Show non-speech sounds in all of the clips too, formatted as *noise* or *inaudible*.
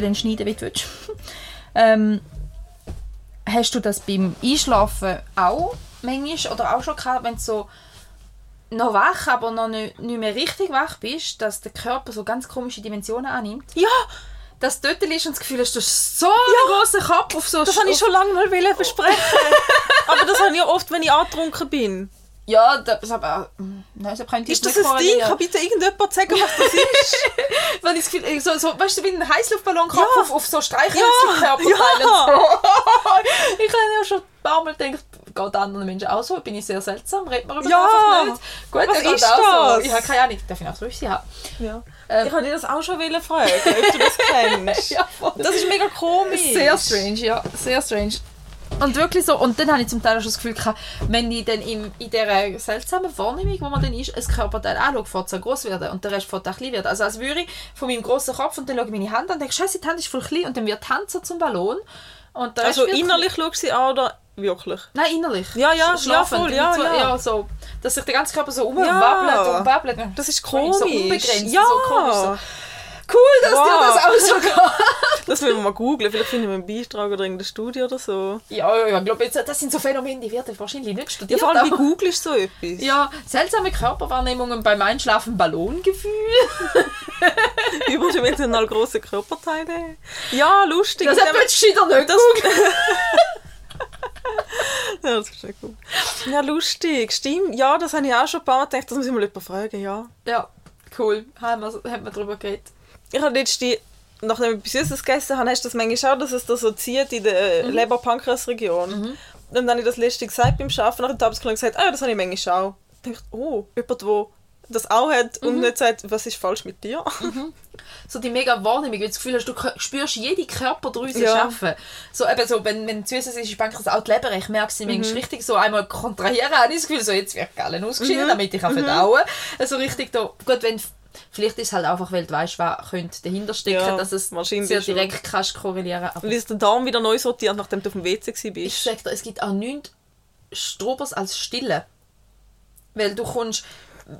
du dann schneiden, wie du willst. ähm, hast du das beim Einschlafen auch manchmal oder auch schon gehabt, wenn du so noch wach, aber noch nicht, nicht mehr richtig wach bist, dass der Körper so ganz komische Dimensionen annimmt? Ja, Dass du dort liegst und das Gefühl hast, du hast so einen grossen Kopf auf so das habe ich schon lange mal versprechen. *laughs* Aber das habe ich ja oft, wenn ich angetrunken bin. Ja, das aber... mm, Nein, das könnte Ist ich das ein Ding? Kann bitte irgendjemand sagen, was das ist? *laughs* Wenn ich das Gefühl, so, so, weißt du, wie ein Heißluftballonkopf Ja. auf, auf so Streichhölzchen-Körperteile Ja. und so. *laughs* ich habe ja schon ein paar Mal gedacht, geht anderen Menschen auch so? Bin ich sehr seltsam? Redet man über Ja. einfach nicht? Gut, Was ist auch so. das? Ich habe keine Ahnung. Darf ich noch Rüssi haben? Ja. Ähm. ich habe dir das auch schon fragen, ob du das kennst. *laughs* Ja. Das ist mega komisch. Sehr strange, ja. Sehr strange. Und wirklich so, und dann habe ich zum Teil auch schon das Gefühl gehabt, wenn ich dann in, in dieser seltsamen Wahrnehmung, wo man dann ist, ein Körperteil anschaue, fährt es groß werden und der Rest fährt auch klein werden. Also als würde ich von meinem grossen Kopf und dann schaue ich meine Hand an und denke, scheiße, die Hand ist voll klein und dann wird die Hand so zum Ballon. Und der Also innerlich schaust du sie an oder wirklich? Nein, innerlich. Ja, ja, Sch- ja, schlafend. voll, ja, so, ja. so, dass sich der ganze Körper so Ja. umwabbelt und wabbelt. Das ist Voll So komisch. unbegrenzt, ja. so komisch. So. Cool, dass Wow. dir das auch so *laughs* geht. Das müssen wir mal googlen. Vielleicht finden wir einen Beitrag oder irgendeine Studie oder so. Ja, ja, ja, ich glaube, jetzt- das sind so Phänomene, die werden wahrscheinlich nicht Ja, studiert. vor allem, wie googelst du so etwas? Ja, seltsame Körperwahrnehmungen beim Einschlafen, Ballongefühl. *laughs* Überdimensional große Körperteile. Ja, lustig. Das hat denke- jetzt nicht das, gegoogelt. *laughs* ja, das ist ja gut. Ja, lustig. Stimmt. Ja, das habe ich auch schon ein paar Mal gedacht. Das muss ich mal jemanden fragen, ja. Ja, cool. Haben wir, haben wir darüber geredet. Ich habe letztens, nachdem ich etwas Süßes gegessen habe, hast du das manchmal auch, dass es da so zieht in der Mhm. Leber-Pankreas-Region. Und dann habe ich das letzte gesagt beim Arbeiten, nach dem Tabaksklang gesagt, ah, das habe ich manchmal auch. Ich dachte, oh, jemand, der das auch hat Mhm. und nicht sagt, was ist falsch mit dir? So die mega Wahrnehmung, wenn du das Gefühl hast, du spürst jede Körperdrüse Ja. arbeiten. So, eben so, wenn, wenn zu ist, ist Pankreas auch die Leber, ich merke sie Mhm. richtig so einmal kontrahieren, habe ich das Gefühl, so jetzt wird Gallen ausgeschieden, Mhm. damit ich kann verdauen Also richtig da, gut, wenn, vielleicht ist es halt einfach, weil du weißt, wer könnte dahinter stecken, Ja, dass es sehr schon. direkt kannst korrelieren. Aber Und ist der Darm wieder neu sortiert, nachdem du auf dem WC ich bist. sage dir, es gibt auch nichts Strobers als Stille. Weil du kommst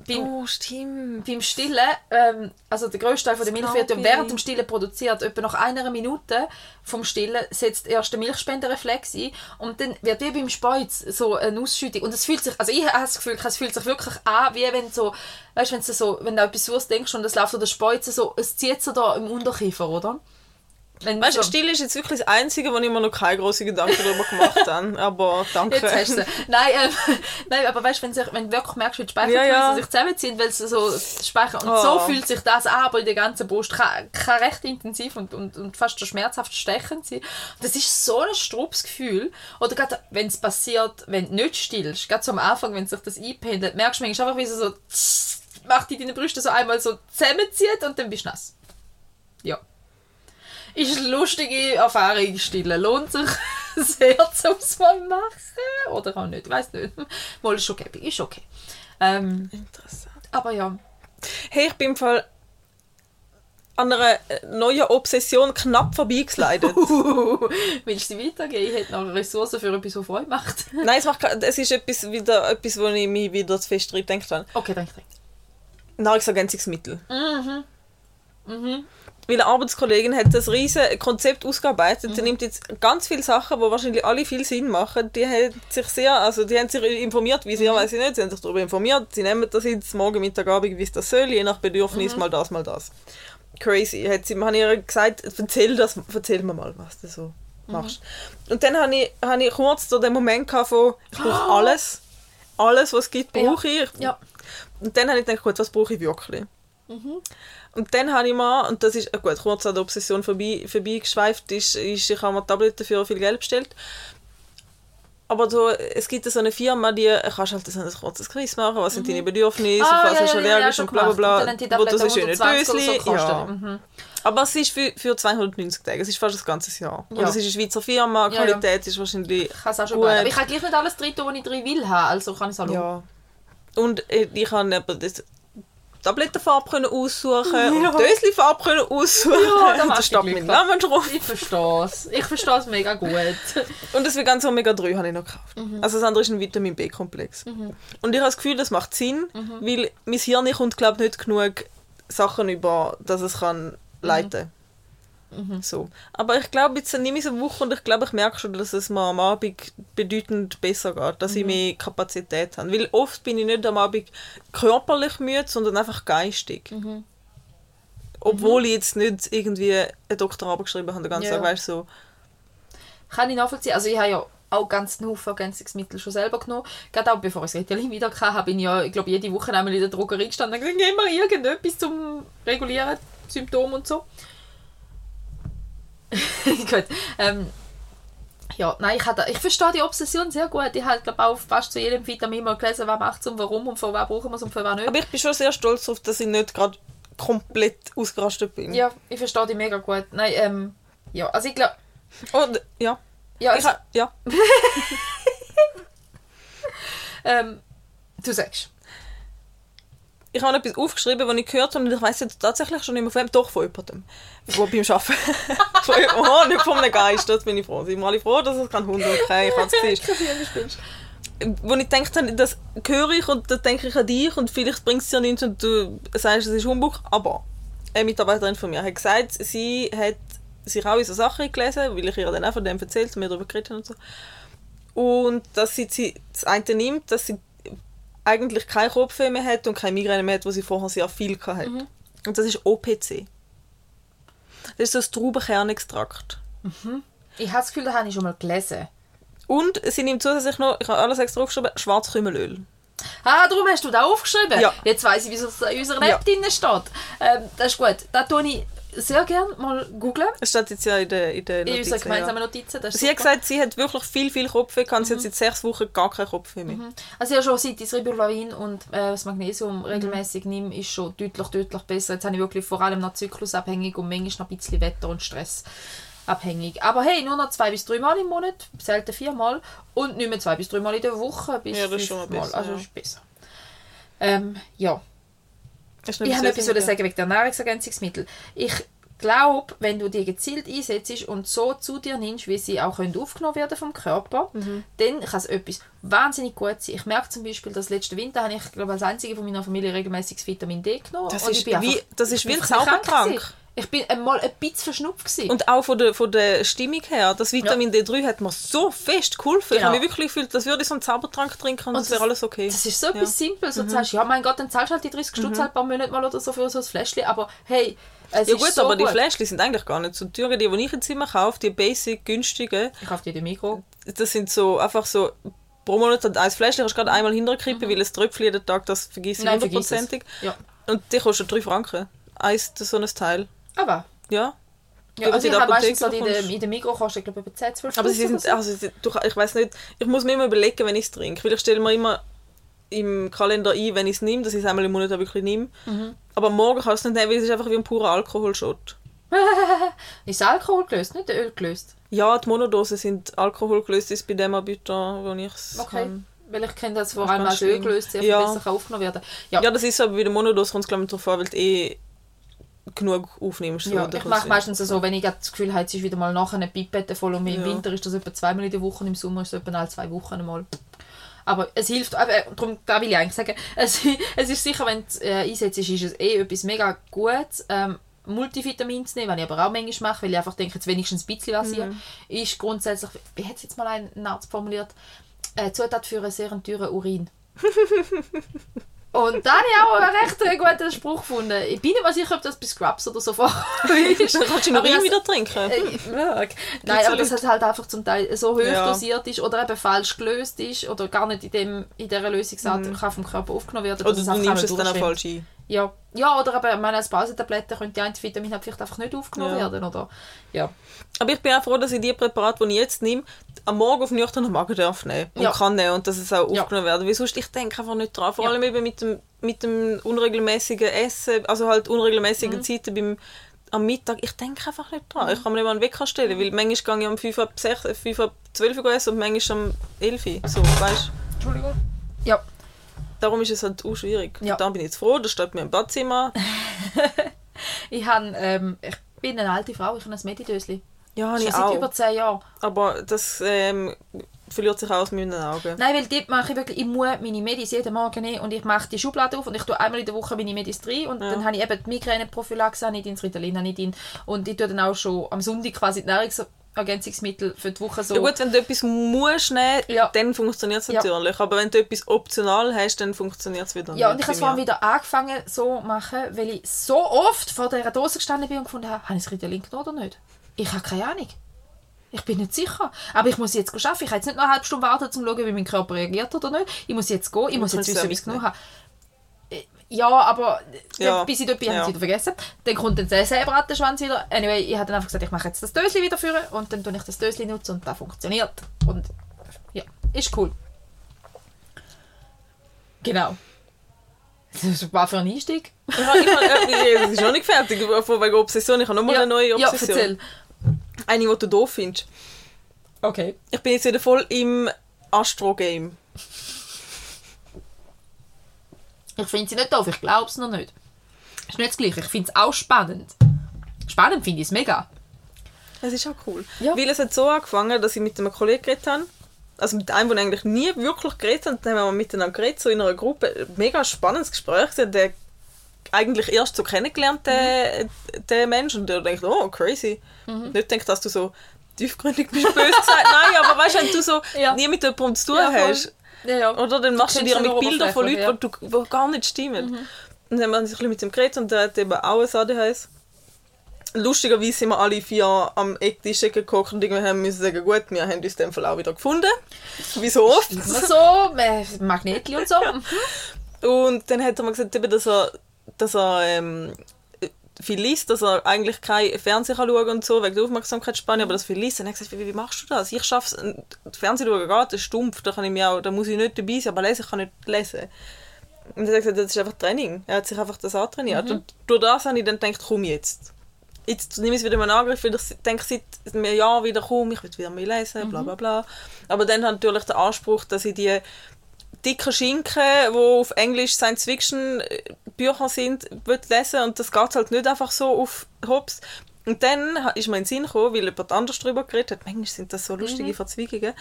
beim, Oh, stimmt. beim Stillen, ähm, also der grösste Teil von der Milch wird während dem Stillen produziert. Etwa nach einer Minute vom Stillen setzt erst der Milchspenderreflex ein und dann wird wie beim Speuz so eine Ausschüttung. Und es fühlt sich, also ich habe das Gefühl, es fühlt sich wirklich an, wie wenn so, weißt, wenn du so, wenn du an etwas Süßes denkst und es läuft so der Speuz so, es zieht so da im Unterkiefer, oder? Wenn Weißt du, so, still ist jetzt wirklich das Einzige, wo ich mir noch keine großen Gedanken darüber gemacht habe. Aber *laughs* danke. Jetzt hast du sie. Nein, ähm, *laughs* nein, aber weißt, wenn, sich, wenn du wirklich merkst, wie die Speicheldrüse Ja, ja. sich zusammenziehen, weil sie so speichern. Und Oh. so fühlt sich das an, aber in der ganzen Brust kann, kann recht intensiv und, und, und fast schon schmerzhaft stechend sein. Das ist so ein Strubsgefühl. Oder gerade wenn es passiert, wenn du nicht stillst, gerade so am Anfang, wenn sich das einpendelt, merkst du manchmal einfach, wie es so macht die deine Brüste so einmal so zusammenzieht und dann bist du nass. Ja. Ist eine lustige Erfahrung stillen. Lohnt sich *laughs* sehr zum mal machen. Oder auch nicht, ich weiß nicht. Mal ist okay, ist okay. Ähm, Interessant. aber ja. Hey, ich bin im Fall an einer neuen Obsession knapp vorbeigeslidet. *laughs* Willst du weitergehen? Ich hätte noch Ressourcen für etwas, was Freude macht. *laughs* Nein, es, macht, es ist etwas, wieder, etwas, wo ich mich wieder zu fest drin gedacht habe. Okay, danke. danke. Nahrungsergänzungsmittel. Mhm. Mhm. Weil eine Arbeitskollegin hat das riesige Konzept ausgearbeitet. Mhm. Sie nimmt jetzt ganz viele Sachen, wo wahrscheinlich alle viel Sinn machen. Die hat sich sehr, also die haben sich informiert, wie sie, Mhm. ja, weiß ich nicht, sie haben sich darüber informiert. Sie nehmen das jetzt morgen, Mittag, Abend, wie es das soll, je nach Mhm. Bedürfnis, mal das, mal das. Crazy. Hat sie, habe ich ihr gesagt, erzähl das, erzähl mir mal, was du so Mhm. machst. Und dann habe ich, habe ich kurz so den Moment gehabt von, ich brauche alles. Alles, was es gibt, brauche ich. Ja. Und dann habe ich gedacht, gut, was brauche ich wirklich? Und dann habe ich mal, und das ist, gut, kurz an der Obsession vorbei, vorbeigeschweift, ist, ist, ich habe mir Tabletten für viel Geld bestellt. Aber so, es gibt so eine Firma, die kannst halt so ein kurzes Quiz machen, was sind deine Bedürfnisse, Ah, was ja, hast du ja, ja, allergisch schon und bla bla gemacht. Und bla. dann wo du Tabletten so schöne 120 oder so Dösli, ja. Mhm. Aber es ist für, für 290 Tage, es ist fast das ganze Jahr. Und Ja. es ist eine Schweizer Firma, Ja, ja. Qualität ist wahrscheinlich Ich kann es auch schon gut. Aber ich kann gleich nicht alles drin was ich drin will haben. Also kann ich es auch. Ja. Und äh, ich eben das Tablettenfarbe können aussuchen Ja. und Dösli-Farbe können aussuchen. Ja, da *laughs* steht mein. Name drauf. Ich verstehe es. Ich verstehe es mega gut. *laughs* Und das Vegan Omega 3 habe ich noch gekauft. Also das andere ist ein Vitamin B-Komplex. Und ich habe das Gefühl, das macht Sinn, weil mein Hirn kommt glaube nicht genug Sachen über, dass es kann leiten So. Aber ich glaube, jetzt nehme ich so eine Woche und ich glaube, ich merke schon, dass es mir am Abend bedeutend besser geht, dass ich mehr Kapazität habe. Weil oft bin ich nicht am Abend körperlich müde, sondern einfach geistig. Obwohl ich jetzt nicht irgendwie eine Doktorarbeit geschrieben habe, den ganzen Ja. Tag, weißt du, so. Kann ich nachvollziehen. Also ich habe ja auch ganz einen Haufen Ergänzungsmittel schon selber genommen. Gerade auch bevor ich das Ritalin wieder hatte, bin ich ja, ich glaube, jede Woche einmal in der Drogerie gestanden und gesagt, gib mir irgendetwas zum Regulieren, Symptome und so. *laughs* gut. Ähm, ja, nein, ich, hatte, ich verstehe die Obsession sehr gut. Ich habe, glaube auch fast zu jedem Vitamin mal gelesen, was macht es und warum und von was brauchen wir es und von was nicht. Aber ich bin schon sehr stolz darauf, dass ich nicht gerade komplett ausgerastet bin. ja, ich verstehe die mega gut. Nein, ähm, ja, also ich glaube, Und, ja. ja, Ich ha, ja. *laughs* ähm, du sagst. Ich habe etwas aufgeschrieben, was ich gehört habe und ich weiß jetzt tatsächlich schon mehr von wem. Doch, von jemandem. Wo beim Arbeiten. *laughs* von. Oh, nicht von einem Geist, das bin ich froh. Sind wir alle froh, dass es kein Hund und kein Katze ist. Wo ich gedacht habe, das höre ich und dann denke ich an dich und vielleicht bringt es dir nichts und du sagst, es ist Humbug. Aber eine Mitarbeiterin von mir hat gesagt, sie hat sich auch in so Sachen gelesen, weil ich ihr dann auch von dem erzählt und wir darüber geredet haben und so. Und dass sie sie das eine nimmt, dass sie eigentlich kein Kopfweh mehr hat und keine Migräne mehr hat, wo sie vorher sehr viel hatte. Und das ist OPC. Das ist das Traubenkernextrakt. Ich habe das Gefühl, das habe ich schon mal gelesen. Und sie nimmt zusätzlich noch, ich habe alles extra aufgeschrieben, Schwarzkümmelöl. Ah, darum hast du das aufgeschrieben? Ja. Jetzt weiss ich, wieso es in unserer Ja. App drin steht. Ähm, das ist gut. Da tue ich sehr gerne mal googlen. Es steht jetzt ja in den in der In Notizen. unseren gemeinsamen. Notizen. Sie hat super. gesagt, sie hat wirklich viel, viel Kopfweh gehabt. Sie hat seit sechs Wochen gar keinen Kopfweh mehr. Also ja, schon seit ich Ribulavin und äh, das Magnesium regelmäßig nehme, ist schon deutlich, deutlich besser. Jetzt habe ich wirklich vor allem noch zyklusabhängig und manchmal noch ein bisschen Wetter und Stress abhängig. Aber hey, nur noch zwei bis drei Mal im Monat, selten viermal und nicht mehr zwei bis drei Mal in der Woche bis Ja, das ist schon mal besser, Also ist besser. Ähm, ja. Ich habe etwas sagen? wollen sagen wegen der Nahrungsergänzungsmittel. Ich glaube, wenn du die gezielt einsetzt und so zu dir nimmst, wie sie auch können aufgenommen werden vom Körper, Mhm. dann kann es etwas wahnsinnig gut sein. Ich merke zum Beispiel, dass letzten Winter habe ich, glaube als einzige von meiner Familie regelmäßig Vitamin D genommen. Das ist wie- das ist wie ein krank Zaubertrank. Ich bin einmal ein bisschen verschnupft. Gewesen. Und auch von der, von der Stimmung her, das Vitamin D3 hat mir so fest geholfen. Ich Genau. habe mich wirklich gefühlt, als würde ich so einen Zaubertrank trinken und, Und das wäre alles okay. Das ist so etwas Simples. Und du sagst, ja, mein Gott, dann zahlst du halt die 30 Stutz halt ein paar Monate mal oder so für so ein Fläschchen. Aber hey, es ja ist gut, so aber die gut. Fläschchen sind eigentlich gar nicht so teuer. Die, die ich jetzt immer kaufe, die basic, günstigen, Ich kaufe die in Mikro. das sind so einfach so pro Monat hat ein Fläschchen, kannst du gerade einmal hinterkippen, weil es Tröpfchen jeden Tag, das vergisst ich Mhm. Hundertprozentig. Ja. Und die kostet 3 Franken. Eins, so ein Teil. Aber... Ja. Ja, Wenn also du ich habe meistens so die in der, in der Mikro kostet, glaube ich, etwa 10, 12 Aber sie sind, also, sie- du, ich weiß nicht, ich muss mir immer überlegen, wenn ich es trinke. Weil ich stelle mir immer im Kalender ein, wenn ich es nehme, dass ich es einmal im Monat wirklich nehme. Mhm. Aber morgen kann ich es nicht nehmen, weil es ist einfach wie ein purer Alkoholshot. *laughs* Ist Alkohol gelöst, nicht Öl gelöst? Ja, die Monodosen sind Alkohol gelöst, ist bei dem Anbieter, wo ich es Okay. kann. Weil ich kenne das vor allem als Öl gelöst, sehr viel Ja. besser aufgenommen werden. Ja, Ja, das ist so, aber bei der Monodose kommt es glaube ich darauf an, weil du eh genug aufnimmst. so, ja, ich mache meistens so, wenn ich das Gefühl habe, jetzt ist wieder mal nachher eine Pipette voll und im Ja. Winter ist das etwa zweimal in der Woche im Sommer ist es etwa alle zwei Wochen einmal. Aber es hilft, äh, darum, da will ich eigentlich sagen, *laughs* es, es ist sicher, wenn du es äh, einsetzt, ist es eh etwas mega Gutes. Ähm, Multivitamin zu nehmen, was ich aber auch manchmal mache, weil ich einfach denke, jetzt wenigstens ein bisschen was hier, ist grundsätzlich, wie hat es jetzt mal ein ein Arzt formuliert, äh, Zutat für einen sehr teuren Urin. *laughs* Und da habe ich auch einen recht äh, guten Spruch gefunden. Ich bin nicht mal sicher, ob das bei Scrubs oder so vorkommt. *laughs* Dann kannst du noch Wein wieder trinken. Äh, ich mag. Nein, aber das Leute. hat halt einfach zum Teil so hoch Ja. dosiert ist oder eben falsch gelöst ist oder gar nicht in, dem, in dieser Lösungsart kann vom Körper aufgenommen werden. Oder dass du nimmst es dann auch falsch ein. Ja. ja, oder eben, ich meine, als Pausentablette könnte die eine Vitamin vielleicht einfach nicht aufgenommen Ja. werden. Oder? Ja. Aber ich bin auch froh, dass ich die Präparate, die ich jetzt nehme, am Morgen auf nüchternen Magen darf nehmen und Ja. kann nehmen und dass es auch Ja. aufgenommen werden. Weil sonst, ich denke einfach nicht dran. Vor Ja. allem eben mit dem, mit dem unregelmäßigen Essen, also halt unregelmäßigen Mhm. Zeiten beim, am Mittag. Ich denke einfach nicht dran. Ich kann mir nicht mal einen Wecker stellen, weil manchmal gehe ich um 5 ab 6, äh, 5 ab 12 Uhr essen und manchmal um 11 Uhr. So, weißt Entschuldigung. Ja. Darum ist es halt auch schwierig. Ja. Und dann bin ich jetzt froh, das steht mir im Badzimmer. *laughs* Ich, habe, ähm, ich bin eine alte Frau, ich habe ein Medidösli. Ja, Schon ich seit auch. über 10 Jahren. Aber das ähm, verliert sich auch aus meinen Augen. Nein, weil dort mache ich wirklich, ich muss meine Medis jeden Morgen nehmen und ich mache die Schublade auf und ich tue einmal in der Woche meine Medis rein und Ja. dann habe ich eben die Migräneprophylaxe, drin, das Ritalin ich drin und ich tue dann auch schon am Sonntag quasi die Nahrungsergänzungsmittel für die Woche so. Ja gut, wenn du etwas musst nehmen, Ja. dann funktioniert es Ja. natürlich. Aber wenn du etwas optional hast, dann funktioniert es wieder Ja, und nicht ich habe es bei vor allem mir. wieder angefangen so zu machen, weil ich so oft vor dieser Dose gestanden bin und gefunden habe, habe ich das Ritalin genommen oder nicht? Ich habe keine Ahnung. Ich bin nicht sicher. Aber ich muss jetzt arbeiten. Ich kann jetzt nicht noch eine halbe Stunde warten, um zu schauen, wie mein Körper reagiert oder nicht. Ich muss jetzt gehen. Ich muss jetzt wissen, wie ich es ja genommen habe. Ja, aber Ja. bis ich dort bin, habe ich Ja. es wieder vergessen. Dann kommt dann der Säbrattenschwanz wieder. Anyway, ich habe dann einfach gesagt, ich mache jetzt das Döschen wieder führen und dann tue ich das Döschen nutzen und das funktioniert. Und ja, ist cool. Genau. Das war für ein Einstieg. Ja, ich äh, das ist noch nicht fertig. Von wegen Obsession. Ich habe nochmal Ja, eine neue ja, Obsession. erzähl. eine, die du doof findest. Okay. Ich bin jetzt wieder voll im Astro-Game. Ich finde sie nicht doof, ich glaube es noch nicht. Ist nicht das Gleiche. Ich finde es auch spannend. Spannend finde ich es mega. Das ist auch cool. Ja. Weil es hat so angefangen, dass ich mit einem Kollegen geredet habe. Also mit einem, der eigentlich nie wirklich geredet hat. Dann haben wir miteinander geredet, so in einer Gruppe. Mega spannendes Gespräch. Sie hat eigentlich erst so kennengelernt, den, den Mensch. Und der denkt, oh, crazy. Nicht denkt, dass du so tiefgründig bist, böse gesagt. *laughs* Nein, aber weißt du, wenn du so Ja. nie mit jemandem zu tun Ja, hast, Ja, ja. oder dann machst du dir ja mit nur Bildern von Leuten, oberflächlich, die, gar nicht stimmen. Und dann haben wir uns ein bisschen mit ihm geredet und der hat eben auch ein ADHS. Lustigerweise sind wir alle vier am Ecktisch gekocht und irgendwann haben müssen sagen, gut, wir haben uns in dem Fall auch wieder gefunden. Wie so oft. Immer so, äh, Magnetli und so. *laughs* Mhm. Und dann hat er mir gesagt, eben, dass er, dass er ähm, viel liest, dass er eigentlich kein Fernsehen kann schauen und so, wegen der Aufmerksamkeitsspanne, aber das viel liest. Und er hat gesagt, wie, wie machst du das? Ich schaffe es, Fernsehen schauen geht, das ist stumpf, da, kann ich mich auch, da muss ich nicht dabei sein, aber lesen kann ich nicht lesen. Und er hat gesagt, das ist einfach Training. Er hat sich einfach das antrainiert. Und durch das habe ich dann gedacht, komm jetzt. Jetzt nehme ich es wieder mal in Angriff, weil ich denke seit einem Jahr wieder, komm, ich will wieder mehr lesen, bla bla bla. Aber dann hat natürlich der Anspruch, dass ich die dicken Schinken, die auf Englisch Science-Fiction-Bücher sind, will lesen und das geht halt nicht einfach so auf Hops. Und dann ist mir in den Sinn gekommen, weil jemand anders darüber geredet hat, manchmal sind das so lustige Verzweigungen,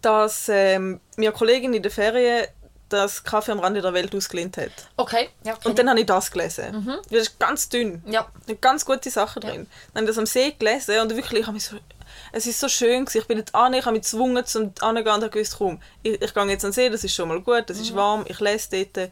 dass ähm, mir eine Kollegin in der Ferien das Kaffee am Rande der Welt ausgelehnt hat. Okay, ja. kenn Und dann habe ich das gelesen. Das ist ganz dünn. ich. ja. Eine ganz gute Sache drin. Dann habe ich das am See gelesen und wirklich, ich habe mich so, es ist so schön gewesen. Ich bin jetzt an, ich habe mich gezwungen zum Angehen und habe gewusst, komm, ich, ich gehe jetzt an den See, das ist schon mal gut, das ist warm, ich lese dort.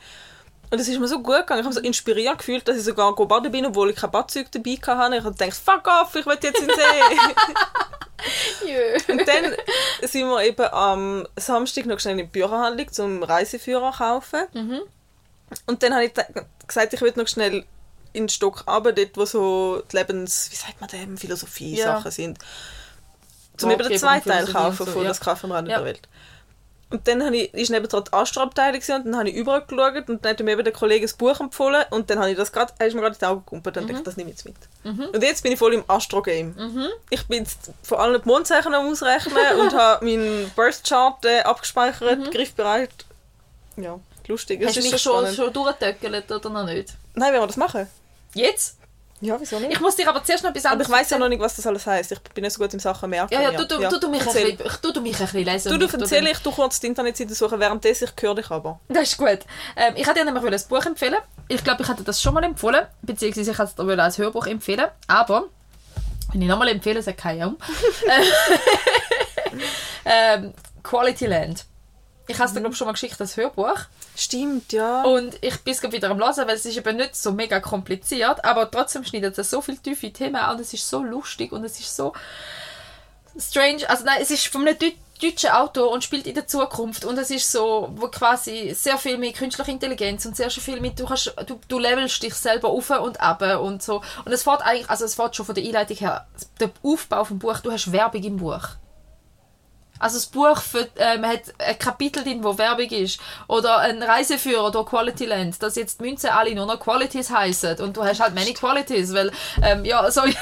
Und es ist mir so gut gegangen. Ich habe mich so inspiriert gefühlt, dass ich sogar go baden bin, obwohl ich kein Badzeug dabei hatte. Ich habe gedacht, fuck off, ich will jetzt in den See. *laughs* Jö. und dann sind wir eben am Samstag noch schnell in die Bücherhandlung zum Reiseführer kaufen. Und dann habe ich gesagt, ich will noch schnell in den Stock runter, dort wo so die Lebens... Wie sagt man dem? Philosophie-Sachen Ja. sind. Zum eben den zweiten Teil kaufen so, von ja. «Das Kaffee am Rande Ja. der Welt». Und dann habe ich, ist neben dran die Astro-Abteilung gewesen und dann habe ich überall geschaut und dann hat mir eben der Kollege ein Buch empfohlen und dann habe ich das gerade, er ist mir gerade in die Augen gekumpelt und Mhm. dachte ich, das nehme ich jetzt mit. Und jetzt bin ich voll im Astro-Game. Ich bin jetzt vor allem die Mondzeichen am ausrechnen und *laughs* habe meinen Birth-Chart äh, abgespeichert, griffbereit. Ja, lustig. Mhm. Hast du mich schon schon, spannend. schon durchgetöckelt oder noch nicht? Nein, wenn wir das machen? Jetzt? Ja, wieso nicht? Ich muss dir aber zuerst noch etwas aber ich weiß ja noch nicht, was das alles heisst. Ich bin nicht so gut im Sachen merken. Ja, ja, du, du, du, du, mich ein Erzähl. bisschen, du, du mich ein bisschen lesen. Du, du ich erzähl ich, du kurz die Internetseite suchen, währenddessen ich höre dich aber. Das ist gut. Ähm, ich hätte dir nämlich ein Buch empfehlen Ich glaube, ich hätte das schon mal empfohlen, beziehungsweise ich hätte es dir als Hörbuch empfehlen Aber, wenn ich nochmal empfehle, sagt keiner um. *laughs* *laughs* ähm, Quality Land. Ich habe es dir, glaube ich, schon mal geschickt, das Hörbuch. Stimmt, ja. Und ich bin es gerade wieder am Hören, weil es ist eben nicht so mega kompliziert, aber trotzdem schneidet es so viele tiefe Themen an es ist so lustig und es ist so strange. Also nein, es ist von einem Deu deutschen Autor und spielt in der Zukunft und es ist so, wo quasi sehr viel mit künstlicher Intelligenz und sehr viel mit, du, kannst, du, du levelst dich selber auf und ab und so. Und es fährt eigentlich, also es fährt schon von der Einleitung her, der Aufbau vom Buch, du hast Werbung im Buch. Also das Buch für, äh, hat ein Kapitel drin, wo Werbung ist. Oder ein Reiseführer durch Quality Land, dass jetzt die Münzen alle nur noch Qualities heißen und du hast halt many Qualities, weil, ähm, ja, *laughs* so, äh,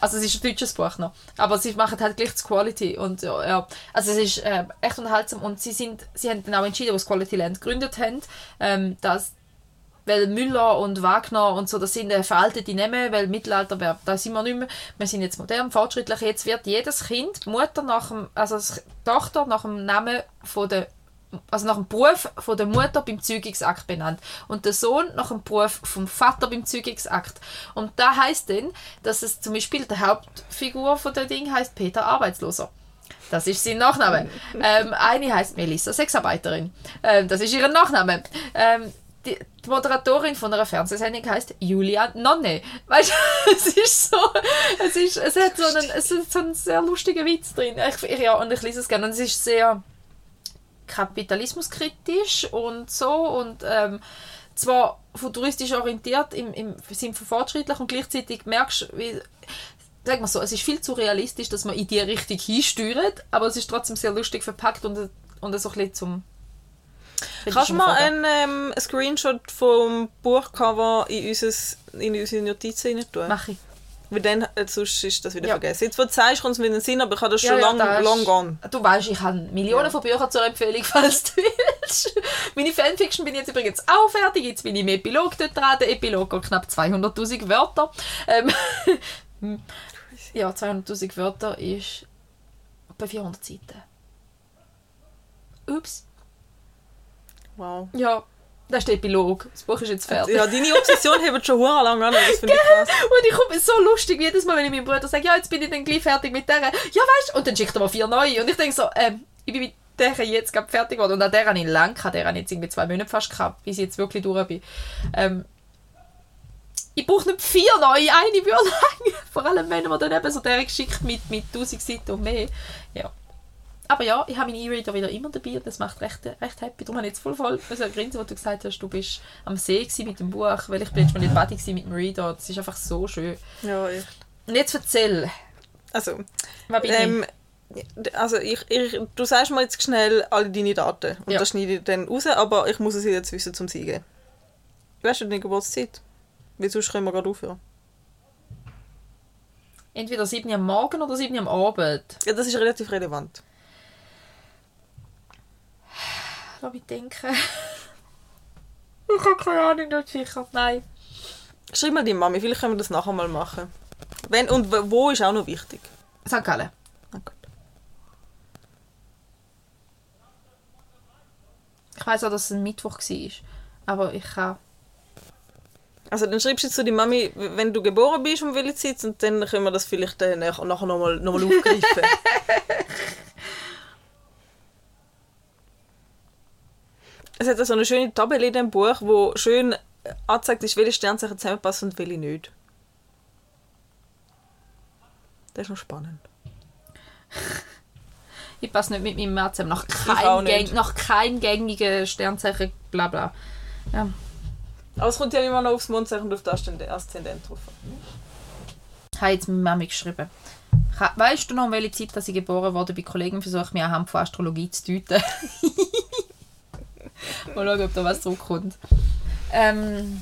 also es ist ein deutsches Buch noch, aber sie machen halt gleich das Quality und ja, also es ist äh, echt unterhaltsam. Und sie sind, sie haben dann auch entschieden, als Quality Land gegründet haben, ähm, dass weil Müller und Wagner und so, das sind äh, veraltete Namen, weil Mittelalter, da sind wir nicht mehr, wir sind jetzt modern, fortschrittlich, jetzt wird jedes Kind, die Mutter nach dem, also Tochter nach dem Namen von der also nach dem Beruf von der Mutter beim Zeugungsakt benannt und der Sohn nach dem Beruf vom Vater beim Zeugungsakt. Und da heißt dann, dass es zum Beispiel die Hauptfigur von der Ding heißt Peter Arbeitsloser. Das ist sein Nachname. *laughs* ähm, eine heißt Melissa Sexarbeiterin. Ähm, das ist ihr Nachname. Ähm, die, Moderatorin von einer Fernsehsendung heißt Julia Nonne. Weißt du, *laughs* es ist so, es ist, es hat so einen, es ist so einen sehr lustigen Witz drin. Ich, ja, und ich lese es gerne. Und es ist sehr kapitalismuskritisch und so und ähm, zwar futuristisch orientiert im, im Sinn von fortschrittlich und gleichzeitig merkst du, wie sag mal so, es ist viel zu realistisch, dass man in die Richtung hinsteuert, aber es ist trotzdem sehr lustig verpackt und, und so ein bisschen zum Kannst du mal einen ähm, Screenshot vom Buchcover in, unseres, in unsere Notizen rein tun? Mach ich. Weil dann, äh, sonst ist das wieder Ja. vergessen. Jetzt, wo du sagst, kommt es mir in den Sinn, aber ich habe das schon ja, lang, da ist- long gone. Du weißt, ich habe Millionen Ja. von Büchern zur Empfehlung, *laughs* falls du willst. Meine Fanfiction bin ich jetzt übrigens auch fertig. Jetzt bin ich im Epilog dort dran. Der Epilog hat knapp 200'000 Wörter. Ähm, ja, 200'000 Wörter ist bei 400 Seiten. Ups. Wow. Ja, das ist der Epilog. Das Buch ist jetzt fertig. Ja, deine Obsession hebt schon hure lang an, das finde ich krass. Und ich komme so lustig jedes Mal, wenn ich meinem Bruder sage, ja, jetzt bin ich dann gleich fertig mit der. Ja, weißt du? Und dann schickt er mir vier neue. Und ich denke so, ähm, ich bin mit der jetzt gerade fertig geworden. Und an der habe ich lang gehabt. Der habe ich jetzt irgendwie zwei Monate fast gehabt, bis ich jetzt wirklich durch bin. Ähm, ich brauche nicht vier neue, eine würde *laughs* lang. Vor allem, wenn man dann eben so der geschickt mit, mit 1000 Seiten und mehr. Ja. Aber ja, ich habe meinen E-Reader wieder immer dabei und das macht recht, recht happy. Darum habe ich jetzt voll voll müssen grinsen, wo du gesagt hast, du bist am See mit dem Buch, weil ich bin jetzt mal nicht Badi gewesen mit dem Reader. Das ist einfach so schön. Ja, echt. Und jetzt erzähl, Also, wer bin ähm, also ich, ich, du sagst mir jetzt schnell alle deine Daten und Ja. das schneide ich dann raus, aber ich muss es jetzt wissen zum Siegen. Weißt du deine Geburtszeit? Weil sonst können wir gerade aufhören. ich? Entweder 7 Uhr am Morgen oder 7 Uhr am Abend. Ja, das ist relativ relevant. Lass mich denken. *laughs* ich habe keine Ahnung, nicht sicher. Nein. Schreib mal die Mami, vielleicht können wir das nachher mal machen. Wenn, und wo ist auch noch wichtig. St. Gallen. Ich weiss auch, dass es ein Mittwoch war. Aber ich kann... Also dann schreibst du jetzt zu die Mami, wenn du geboren bist, um welche Zeit, und dann können wir das vielleicht dann nach- nachher nochmal noch mal aufgreifen. *laughs* es hat so eine schöne Tabelle in dem Buch, wo schön angezeigt ist, welche Sternzeichen zusammenpassen und welche nicht. Das ist noch spannend. *laughs* Ich passe nicht mit meinem März zusammen. Nach auch kein, gäng, nach kein gängigen Sternzeichen, bla bla. Ja. Aber es kommt ja immer noch aufs Mondzeichen und auf das Aszendent drauf. Ich habe jetzt meine Mami geschrieben. Weißt du noch, um welche Zeit dass ich geboren wurde? Bei Kollegen versuche ich mir anhand von Astrologie zu deuten. *laughs* Mal schauen, ob da was zurückkommt. Ähm,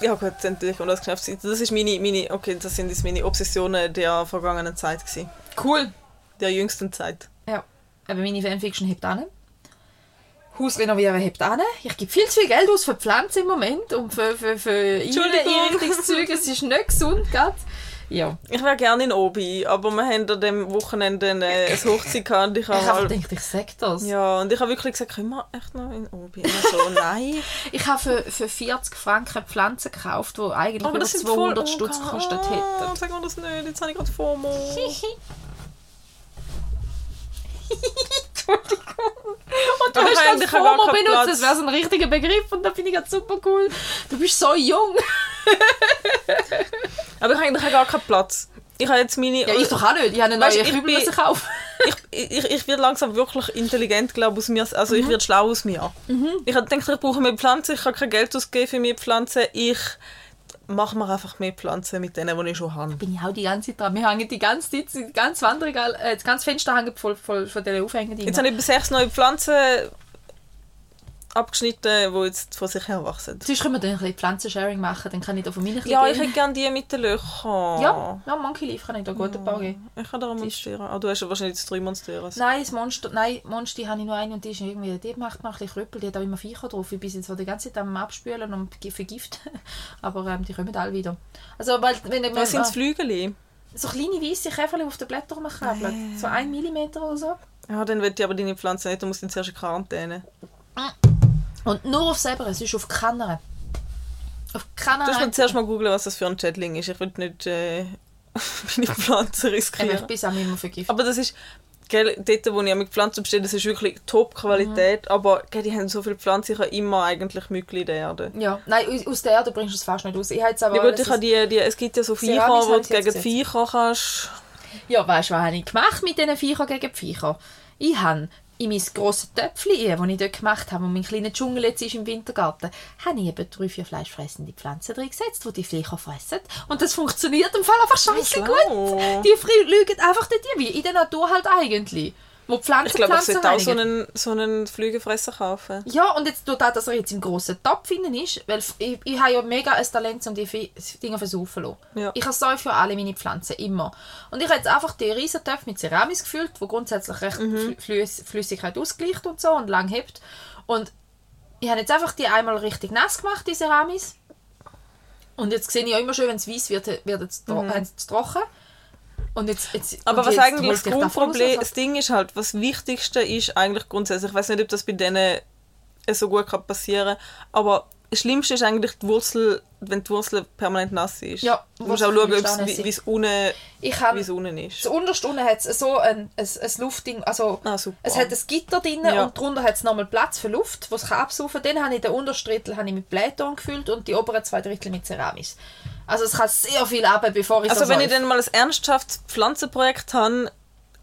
Ja gut, endlich und das geschafft. Das ist meine, meine, okay, das sind jetzt meine Obsessionen der vergangenen Zeit gewesen. cool. Der jüngsten Zeit. Ja, aber meine Fanfiction hebt an. Haus renovieren hebt an. Ich gebe viel zu viel Geld aus für Pflanzen im Moment und für, für, für. Einrichtungszeug. Es ist nicht gesund, grad. Ja. Ich wäre gerne in Obi, aber wir haben an dem Wochenende eine, eine Hochzeit gehabt und ich Ich habe habe mal, gedacht, ich sage das. ja, und ich habe wirklich gesagt, können wir echt noch in Obi? Also, nein. *laughs* Ich habe für, für 40 Franken Pflanzen gekauft, die eigentlich Aber über das sind 200 voll Stutz gekostet hätten. Sag mir das nicht, jetzt habe ich gerade FOMO. *laughs* Und du Aber hast das ich gar FOMO benutzt, Platz. das wäre so ein richtiger Begriff und da finde ich gerade super cool. Du bist so jung. *laughs* Aber ich habe eigentlich gar keinen Platz. Ich habe jetzt meine... Ja, ich doch auch nicht. Ich habe eine neue ich Kübel müssen kaufen. ich, ich, ich werde langsam wirklich intelligent, glaube aus mir. Also Mhm. ich werde schlau aus mir. Ich habe gedacht, ich brauche mehr Pflanzen, ich kann kein Geld ausgeben für mehr Pflanzen. Ich mache mir einfach mehr Pflanzen mit denen, die ich schon habe. bin ich auch die ganze Zeit dran. Wir hängen die ganze Zeit, die ganze Wandregal, äh, das ganze Fenster hängt voll, voll von diesen Aufhängen. Jetzt habe ich über sechs neue Pflanzen abgeschnitten, die jetzt vor sich her wachsen. Sonst können wir dann ein bisschen Pflanzensharing machen, dann kann ich da von meinen Ja, ich hätte gerne die mit den Löchern. Ja, ja Monkey Leaf kann ich da gut ein paar geben. Ich kann da eine Monstera. Ah, du hast ja wahrscheinlich drei Monsteras. Nein, das Monster, nein, Monster habe ich nur eine und die ist irgendwie, die macht mir ein bisschen Krüppel, die hat auch immer Viecher drauf. Ich bin jetzt die ganze Zeit am Abspülen und vergiften, *laughs* aber ähm, die kommen alle wieder. Also, weil, wenn ich Was sind das Flügel? so kleine weiße Käferchen auf den Blättern rumkrabbeln, so ein Millimeter oder so. Ja, dann will ich aber deine Pflanze nicht, du musst dann zuerst in Quarantäne. Und nur auf selber, es ist auf keiner. Auf keiner. Du musst zuerst mal googeln, was das für ein Chatling ist. Ich will nicht äh, *laughs* meine Pflanze Eben, ich riskieren. bin auch immer vergiftet. Aber das ist, gell, dort, wo ich mit Pflanzen bestehe, das ist wirklich Top-Qualität. Mhm. Aber gell, die haben so viele Pflanzen, ich habe immer eigentlich Mückli in der Erde. Ja, nein, aus- der Erde bringst du es fast nicht raus. Ich habe jetzt aber Ja gut, ich habe die, die, es gibt ja so Viecher, wo du gegen die Viecher kannst... Ja, weißt du, was habe ich gemacht mit diesen Viechern gegen die Viecher? Ich habe in mein grosses Töpfchen, das ich dort gemacht habe, wo mein kleiner Dschungel jetzt ist im Wintergarten, habe ich eben drei, vier fleischfressende Pflanzen drin gesetzt, die die Viecher fressen. Und das funktioniert im Fall einfach scheiße gut. Die Fri- lügen einfach dort wie in der Natur halt eigentlich. Wo Pflanzen Ich glaube, ich Pflanzen sollte auch so reinigen. einen, so einen Flügelfresser kaufen. Ja, und jetzt tut auch, dass er jetzt im grossen Topf innen ist, weil ich, ich habe ja mega ein Talent, um die Fi- versaufen zu lassen. Ja. Ich habe für alle meine Pflanzen, immer. Und ich habe jetzt einfach die riesen Töpfe mit Ceramis gefüllt, wo grundsätzlich recht Mhm. Flü- Flüss Flüssigkeit ausgleicht und so und lang hebt. Und ich habe jetzt einfach die einmal richtig nass gemacht, die Ceramis. Und jetzt sehe ich ja immer schön, wenn es weiß wird, wird es tro es trocken. Und jetzt, jetzt, Aber was jetzt eigentlich das Grundproblem, raus, das Ding ist halt, was Wichtigste ist eigentlich grundsätzlich, ich weiß nicht, ob das bei denen so gut kann passieren aber das Schlimmste ist eigentlich die Wurzel, wenn die Wurzel permanent nass ist. Ja, du musst auch schauen, ob's- wie wie es unten, Ich habe wie es unten ist. Das unterste unten hat es so ein, ein, ein Luftding, also Ah, es hat ein Gitter drin Ja. und darunter hat es nochmal Platz für Luft, was kann absaufen. Dann habe ich den untersten Drittel habe ich mit Blättern gefüllt und die oberen zwei Drittel mit Ceramis. Also es kann sehr viel ab, bevor ich Also das wenn ich säufe. dann mal ein ernsthaftes Pflanzenprojekt habe,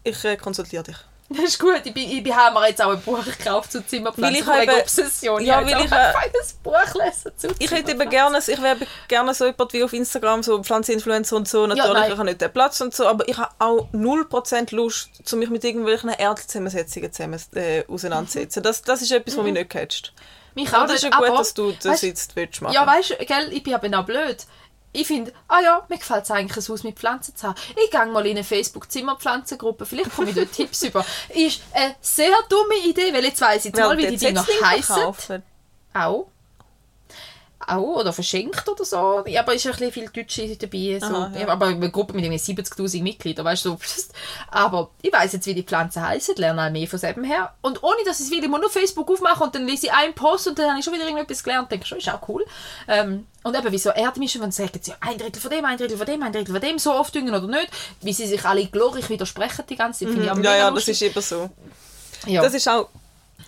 ich äh, konsultiere dich. Das ist gut, ich, bin, ich habe mir jetzt auch ein Buch gekauft zu Zimmerpflanzen, Weil ich habe- Obsession. Ja, ich weil habe ich, äh, ein feines Buch lesen zu Ich hätte eben gerne, ich wäre gerne so jemand wie auf Instagram, so Pflanzeninfluencer und so. Natürlich, nein. ich habe nicht den Platz und so, aber ich habe auch 0% Lust, mich mit irgendwelchen Erdzusammensetzungen zusammen, äh, auseinanderzusetzen. Das, das ist etwas, was mich nicht catcht. Mich auch das ist ja gut, aber, dass du das weisst- jetzt willst machen. Ja, weißt du, ich bin aber auch blöd. Ich finde, ah ja, mir gefällt es eigentlich, ein Haus mit Pflanzen zu haben. Ich gehe mal in eine Facebook-Zimmerpflanzengruppe, vielleicht komme ich dort *laughs* Tipps über. Ist eine sehr dumme Idee, weil jetzt weiss ich mal, wie die Dinger heißen. Auch. Auch, oder verschenkt oder so. Ja, aber ist ein bisschen viel Deutsche dabei. So. Aha, ja. Aber eine Gruppe mit irgendwie 70'000 Mitgliedern, weißt du. Aber ich weiß jetzt, wie die Pflanzen heißen, lerne auch mehr von selber her. Und ohne, dass ich es will, ich muss nur Facebook aufmachen und dann lese ich einen Post und dann habe ich schon wieder irgendetwas gelernt. Denke schon, ist auch cool. Ähm, und eben, wie so Erdmischen, wenn sie sagen, ja, ein Drittel von dem, ein Drittel von dem, ein Drittel von dem, so oft düngen oder nicht. Wie sie sich alle glorreich widersprechen die ganze Zeit, finde ich auch Mhm. Ja, ja, das ist eben so. ja. Das ist auch...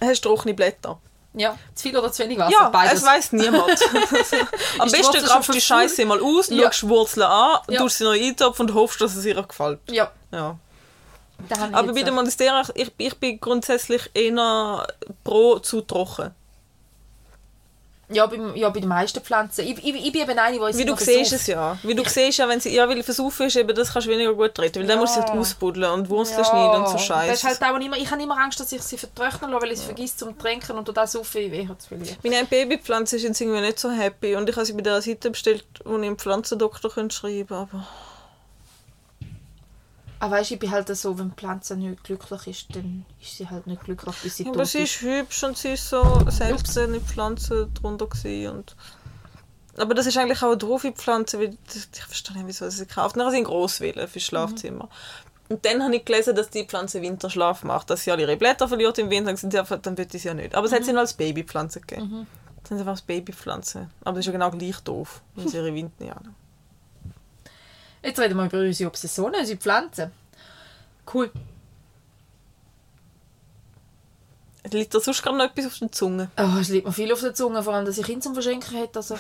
Hast du trockene Blätter? Ja, zu viel oder zu wenig Wasser, Ja, beides. es weiß niemand. *laughs* Am besten grabst du die? Scheiße mal aus, Ja. schaust die Wurzeln an, Ja. tust sie noch eintopfen und hoffst, dass es ihr gefällt. Ja, Ja. Aber bei der Monstera, ich, ich bin grundsätzlich eher pro zu trocken. Ja, beim, ja, bei den meisten Pflanzen. Ich, ich, ich bin eben eine, die Wie du siehst es ja. Wie du siehst ja, wenn sie, ja, weil versaufen ist, eben, das kannst du weniger gut treten. Weil dann Ja. musst du sie ausbuddeln und Wurzeln schneiden und so Das Scheiße. ist halt auch immer, ich habe immer Angst, dass ich sie vertrocknen lasse, weil ich sie vergesse zum Trinken und das auf ich weh zu. Meine Babypflanze ist jetzt irgendwie nicht so happy und ich habe sie bei der Seite bestellt, wo ich einen Pflanzendoktor könnte schreiben aber Aber weißt du, ich bin halt so, wenn die Pflanze nicht glücklich ist, dann ist sie halt nicht glücklich, bis sie Aber tot sie ist. ist hübsch und sie ist so selbst eine Pflanze drunter und aber das ist eigentlich auch eine doofe Pflanze, weil ich verstehe nicht, wieso sie sie kauft. Sie in Grosswille für Schlafzimmer. Und dann habe ich gelesen, dass die Pflanze Winterschlaf macht, dass sie alle ihre Blätter verliert im Winter. Dann sind sie einfach, dann wird sie ja nicht. Aber es hat sie nur als Babypflanze gegeben. Dann sind sie einfach als Babypflanze. Aber das ist ja genau gleich doof, wenn sie ihre Winter nicht haben. Jetzt reden wir über unsere Obsessionen, unsere Pflanzen. Cool. Liegt da sonst gerade noch etwas auf der Zunge? Oh, es liegt mir viel auf der Zunge, vor allem, dass ich Kinder zum Verschenken hätte. Also,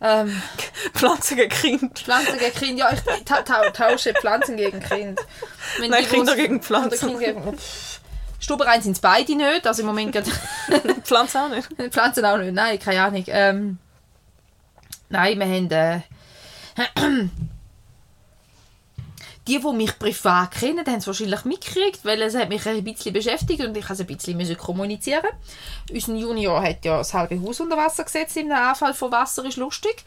ähm, *laughs* Pflanzen gegen Kind. Pflanzen gegen Kind. Ja, ich ta ta tausche Pflanzen gegen Kind. Wenn Nein, Kinder gegen Pflanzen. Kinder gegen... Stubereien sind es beide nicht. Also im Moment gerade... *laughs* Pflanzen auch nicht. *laughs* Pflanzen auch nicht. Nein, keine Ahnung. Ähm, nein, wir haben... Äh, die, die mich privat kennen, haben es wahrscheinlich mitgekriegt, weil es hat mich ein bisschen beschäftigt und ich musste ein bisschen müssen kommunizieren. Unser Junior hat ja das halbe Haus unter Wasser gesetzt im Anfall von Wasser, ist lustig.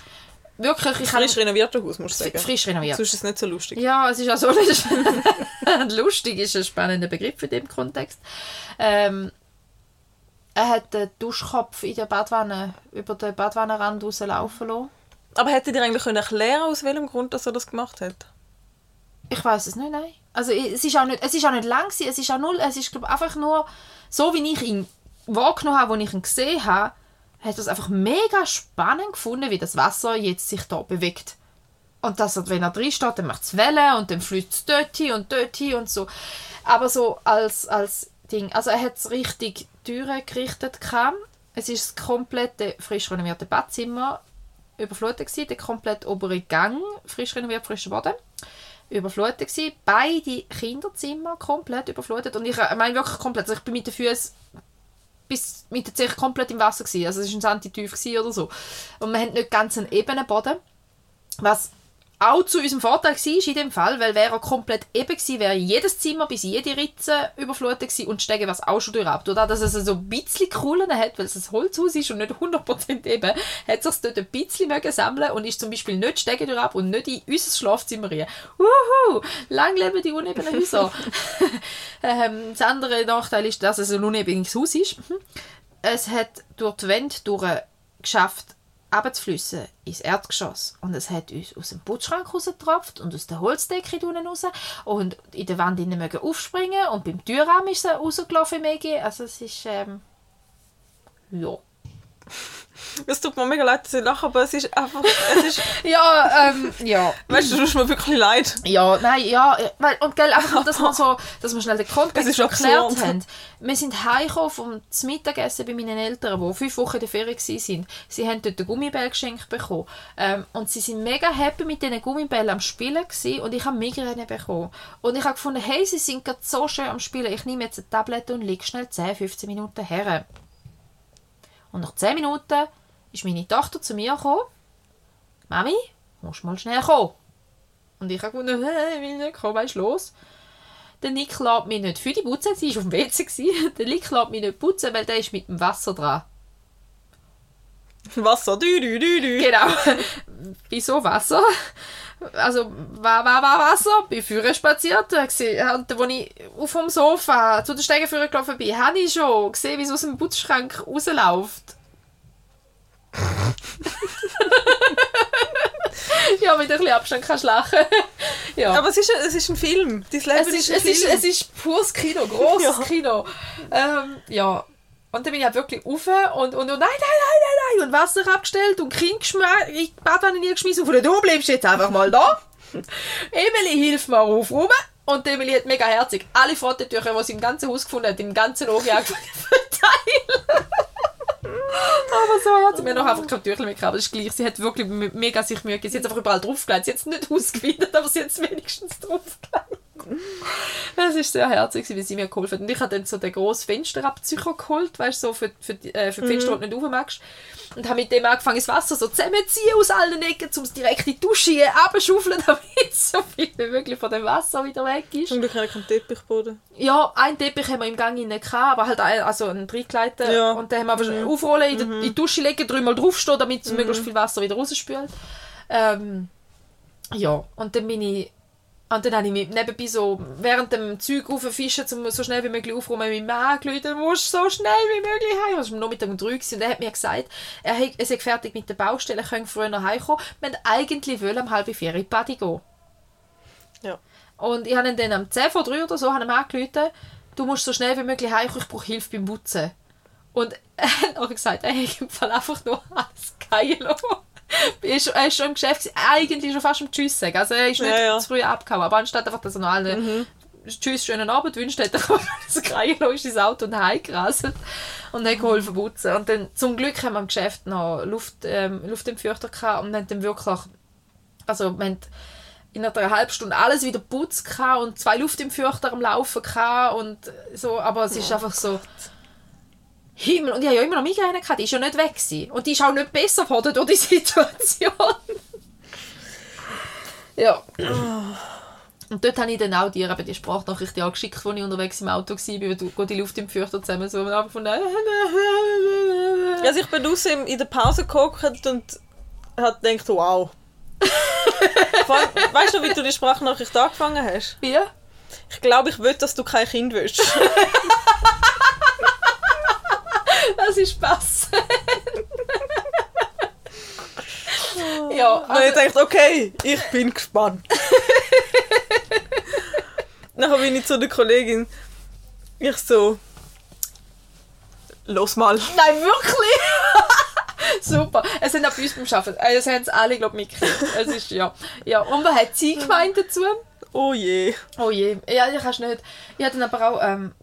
Wirklich, ich Frisch renoviertes Haus, musst du sagen. frisch renoviert. Sonst ist es nicht so lustig. Ja, es ist also *laughs* nicht lustig, ist ein spannender Begriff in dem Kontext. Ähm, er hat den Duschkopf in der Badwanne über den Badwannenrand rauslaufen lassen. Aber hätte dir eigentlich können erklären aus welchem Grund dass er das gemacht hat? Ich weiß es nicht, nein. Also es ist auch nicht, es ist auch nicht lang gewesen, es ist auch null, es ist glaub, einfach nur so, wie ich ihn wahrgenommen habe, als ich ihn gesehen habe, hat es einfach mega spannend gefunden, wie das Wasser jetzt sich da bewegt. Und dass er, wenn er drin steht, dann macht es Wellen und dann fliegt es dort hin und dort hin und so. Aber so als, als Ding, also er hat es richtig Türen gerichtet gehabt. Es ist das komplette frisch renovierte Badzimmer überflutet gewesen, der komplett obere Gang frisch renoviert, frischer Boden überflutet gewesen. Beide Kinderzimmer komplett überflutet und ich äh, meine wirklich komplett, also ich bin mit den Füßen bis mit der Zeche komplett im Wasser gewesen. also es war ein Santitief oder so und man hat nicht ganz einen ebenen Boden, was auch zu unserem Vorteil war in dem Fall, weil wäre er komplett eben gewesen, wäre jedes Zimmer bis jede Ritze überflutet gewesen und Stege was auch schon durch ab. Dadurch, dass es so ein bisschen Krullen hat, weil es ein Holzhaus ist und nicht 100% eben, hat es dort ein bisschen mögen sammeln und ist zum Beispiel nicht Stege durch ab und nicht in unser Schlafzimmer rein. Wuhu! Lang leben die unebenen Häuser! *laughs* ähm, das andere Nachteil ist, dass es ein unebenes Haus ist. Es hat durch die Wände durch geschafft, runterzufliessen ins Erdgeschoss. Und es hat uns aus dem Putzschrank rausgetropft und aus der Holzdecke unten raus. Und in der Wand innen mögen aufspringen und beim Türrahmen ist es rausgelaufen. Also es ist, ähm, ja. *laughs* Es tut mir mega leid, dass ich lache, aber es ist einfach, es ist, *laughs* Ja, ähm, ja. weißt du, du tust mir wirklich leid. Ja, nein, ja, weil, und gell, einfach nur, dass wir *laughs* so, dass wir schnell den Es Kontext erklärt haben. Wir sind heimgekommen vom Mittagessen bei meinen Eltern, die fünf Wochen in der Ferien waren. Sie haben dort einen Gummibell geschenkt bekommen. Ähm, und sie sind mega happy mit diesen Gummibällen am Spielen gewesen, und ich habe Migräne bekommen. Und ich habe gefunden, hey, sie sind gerade so schön am Spielen, ich nehme jetzt eine Tablette und liege schnell 10, 15 Minuten her. Und nach 10 Minuten ist meine Tochter zu mir gekommen. Mami, musst mal schnell kommen. Und ich habe gefunden, hey, ich will nicht kommen, was ist los? Der Nick lässt mich nicht für die putzen, sie war auf dem WC. *laughs* Der Nick lässt mich nicht putzen, weil der ist mit dem Wasser dran. Wasser, dü, dü, dü, dü. Genau. *laughs* Wieso Wasser? Also, war, war, war Wasser, bin vorher spaziert, äh, und als ich auf dem Sofa zu der Stegenführer gelaufen bin, habe ich schon gesehen, wie es aus dem Putzschrank rausläuft. *laughs* ja, mit ein bisschen Abstand kannst du lachen. *laughs* ja. Aber es ist, es ist ein Film. Dein Leben es ist, ein es, ist, Film. es ist pures Kino, grosses Ja. Kino. Ähm, ja. Und dann bin ich halt wirklich rauf und, und, und nein, nein, nein, nein, nein. Und Wasser abgestellt und Kind geschmissen, in die Badwanne geschmissen. Und du bleibst jetzt einfach mal da. *laughs* Emily hilft mir auf rum. Und Emily hat mega herzig alle Frottentücher, die sie im ganzen Haus gefunden hat, im ganzen Ogi angefangen verteilen. *laughs* *laughs* Aber so hat sie mir noch einfach kein Tüchlein mitgehabt. Aber das ist gleich. Sie hat wirklich me- mega sich Mühe gegeben. Sie hat einfach überall draufgelegt. Sie hat es nicht *laughs* ausgewidert, aber sie hat es wenigstens draufgelegt. Es war sehr herzig, wie sie mir geholfen hat. Und ich habe dann so den grossen Fensterabzücher geholt, weißt du, so für, für, äh, für die Fenster, die du nicht aufmachst. Und habe mit dem angefangen, das Wasser so zusammenziehen aus allen Ecken, um es direkt in die Dusche abzuschaufeln, *laughs* damit so viel wie möglich von dem Wasser wieder weg ist. Zum Glück habe ich keinen Teppichboden. Ja, einen Teppich haben wir im Gang innen gehabt, aber halt ein, also einen Dreigleiter. Ja. Und den haben wir aber aufrollen, in, die- in die Dusche legen, dreimal draufstehen, damit möglichst viel Wasser wieder rausspült. Ähm, ja, und dann bin ich... Und dann habe ich mich nebenbei so während dem Zeug rauffischen, um so schnell wie möglich aufräumen, mit mir angerufen, du musst so schnell wie möglich heim. Das war noch mit dem drei und er hat mir gesagt, er, sei fertig mit der Baustelle, er könne früher heimkommen. Wir wollten eigentlich wollen um halb vier in die Party gehen. Ja. Und ich habe ihn dann am 10 vor 3 oder so habe angerufen, du musst so schnell wie möglich heimkommen, ich brauche Hilfe beim Putzen. Und er hat auch gesagt, er hat im Fall einfach nur alles geil. *laughs* Er ist, er ist schon im Geschäft, gewesen, eigentlich schon fast am Tschüss sagen. Also er ist nicht Ja, ja. zu früh abgehauen, aber anstatt einfach, dass er noch alle Tschüss, schönen Abend wünscht, hat er *laughs* das lassen, ist ins Auto und heimgerasselt und hat geholfen putzen. Und dann, zum Glück haben wir im Geschäft noch Luft, ähm, Luftentfeuchter gehabt und haben dann wirklich, also wir haben in einer halben Stunde alles wieder putzt und zwei Luftentfeuchter am Laufen gehabt und so, aber es ist einfach so Himmel und ich habe ja immer noch Migräne gehabt, die ist ja nicht weg gewesen. und die ist auch nicht besser geworden durch die *laughs* Situation. ja. Und dort habe ich dann auch dir eben die Sprachnachricht ja geschickt, als ich unterwegs im Auto war, weil du die Luft im Fürchter zusammen so und von Also ich bin draußen in der Pause geguckt und habe gedacht, wow. *laughs* Weißt du, wie du die Sprachnachricht angefangen hast? Wie? Ich glaube, ich will, dass du kein Kind willst. *laughs* Das ist Spaß. *laughs* ja, Und ich dachte, okay, ich bin gespannt. *laughs* Nachher bin ich zu der Kollegin. Ich so. Los mal. Nein, wirklich? *laughs* Super. Es sind auch bei uns beim Arbeiten. Also, das haben sie alle, glaube ich, mitgekriegt. Es ist, ja. ja. Und was hat sie gemeint dazu? Oh je. Oh je. Ja, ich kannst nicht. Ich hatte dann aber auch, ähm,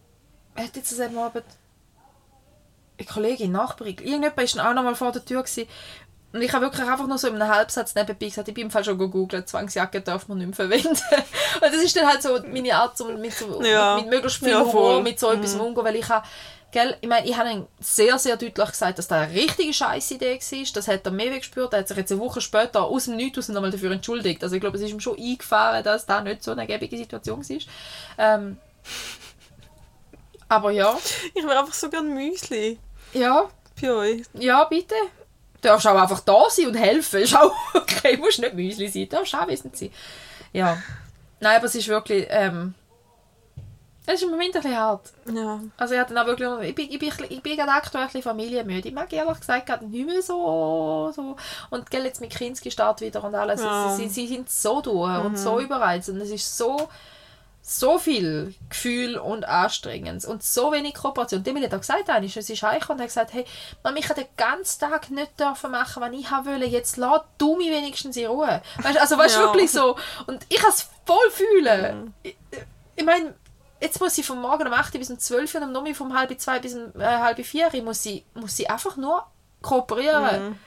hat jetzt am Abend Kollegin, Nachbarin, irgendjemand war dann auch noch mal vor der Tür gewesen. Und ich habe wirklich einfach nur so in einem Halbsatz nebenbei gesagt, ich bin im Fall schon gegoogelt, Zwangsjacke darf man nicht mehr verwenden. *laughs* Und das ist dann halt so meine Art, so mit, so, Ja. mit, mit möglichst viel Ja, Humor, mit so etwas umgehen, weil ich habe, gell, ich meine, ich habe ihm sehr, sehr deutlich gesagt, dass das eine richtige Scheißidee war. Das hat er mehr gespürt. Er hat sich jetzt eine Woche später aus dem Nichts nochmal dafür entschuldigt. Also ich glaube, es ist ihm schon eingefahren, dass das nicht so eine gebige Situation war. Ähm, aber ja, Ich wäre einfach so gern Müsli. Ja, Bei euch. ja, bitte. Du darfst auch einfach da sein und helfen. Ist auch *laughs* okay, musst nicht Müsli sein, du darfst auch wissend sein. Ja. Nein, aber es ist wirklich, ähm, es ist im Moment ein bisschen hart. Ja. Also ich hatte dann auch wirklich, ich bin, ich bin, ich bin gerade aktuell ein bisschen familienmüde. Ich mag ehrlich gesagt gerade nicht mehr so, so. Und gell, jetzt mit Kinski Start wieder und alles. Ja. Sie, sie sind so durch und so überreizt und es ist so, so viel Gefühl und Anstrengendes und so wenig Kooperation. Dem hat auch gesagt, eigentlich, es ist heimgekommen und hat gesagt, hey, Mama, ich den ganzen Tag nicht dürfen machen, was ich wollte. Jetzt lass du mich wenigstens in Ruhe. Weißt, also weißt du, Ja. wirklich so. Und ich kann es voll fühlen. Ich, ich meine, jetzt muss sie vom Morgen um 8 Uhr bis um 12 Uhr und Nachmittag vom halb zwei bis um äh, halb vier Uhr muss sie, muss sie einfach nur kooperieren.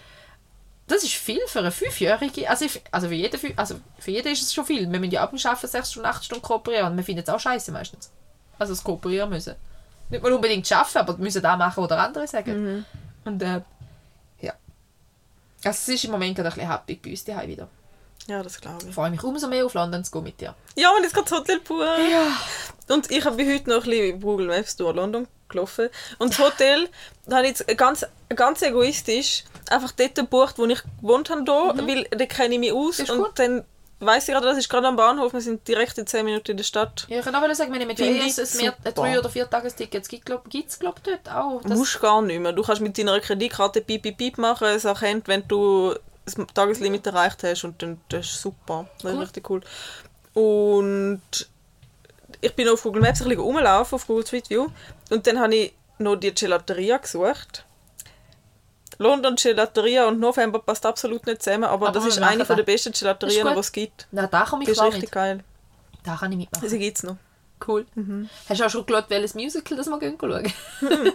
Das ist viel für eine Fünfjährige. Also, ich, also, für jeden, also für jeden ist es schon viel. Wir müssen ja ab Arbeiten sechs Stunden, acht Stunden kooperieren. Und wir finden es auch scheiße meistens. Also das Kooperieren müssen. Nicht mal unbedingt arbeiten, aber müssen da machen oder andere sagen. Und äh, ja. Also es ist im Moment gerade ein bisschen happy bei uns daheim wieder. Ja, das glaube ich. Ich freue mich umso mehr auf London zu gehen mit dir. Ja, und jetzt geht das Hotel pur. Ja. Und ich habe heute noch ein bisschen Google Maps durch London gelaufen. Und das Hotel da habe ich jetzt ganz, ganz egoistisch einfach dort gebucht, wo ich gewohnt habe, hier, weil da kenne ich mich aus. Mhm. Ist und gut. dann weiss ich gerade, das ist gerade am Bahnhof, wir sind direkt in 10 Minuten in der Stadt. Ja, ich kann auch sagen, wenn ich mit ich ein, mehr, ein super. 3 oder 4 Tagesticket gibt es, glaube ich, dort auch. Du Das, musst gar nicht mehr. Du kannst mit deiner Kreditkarte piep, piep, piep machen. Es erkennt, wenn du das Tageslimit erreicht hast und dann das ist super. Das ist Cool. richtig cool. Und ich bin auf Google Maps ein bisschen rumgelaufen, auf Google Street View. Und dann habe ich noch die Gelateria gesucht. London Gelateria und November passt absolut nicht zusammen, aber, Aber das ist eine von der das. besten Gelaterien, die es gibt. na, da komme ich Die ist richtig mit. geil. Da kann ich mitmachen. Sie gibt es noch. Cool. Hast du auch schon geschaut, welches Musical das wir gehen schauen? *laughs*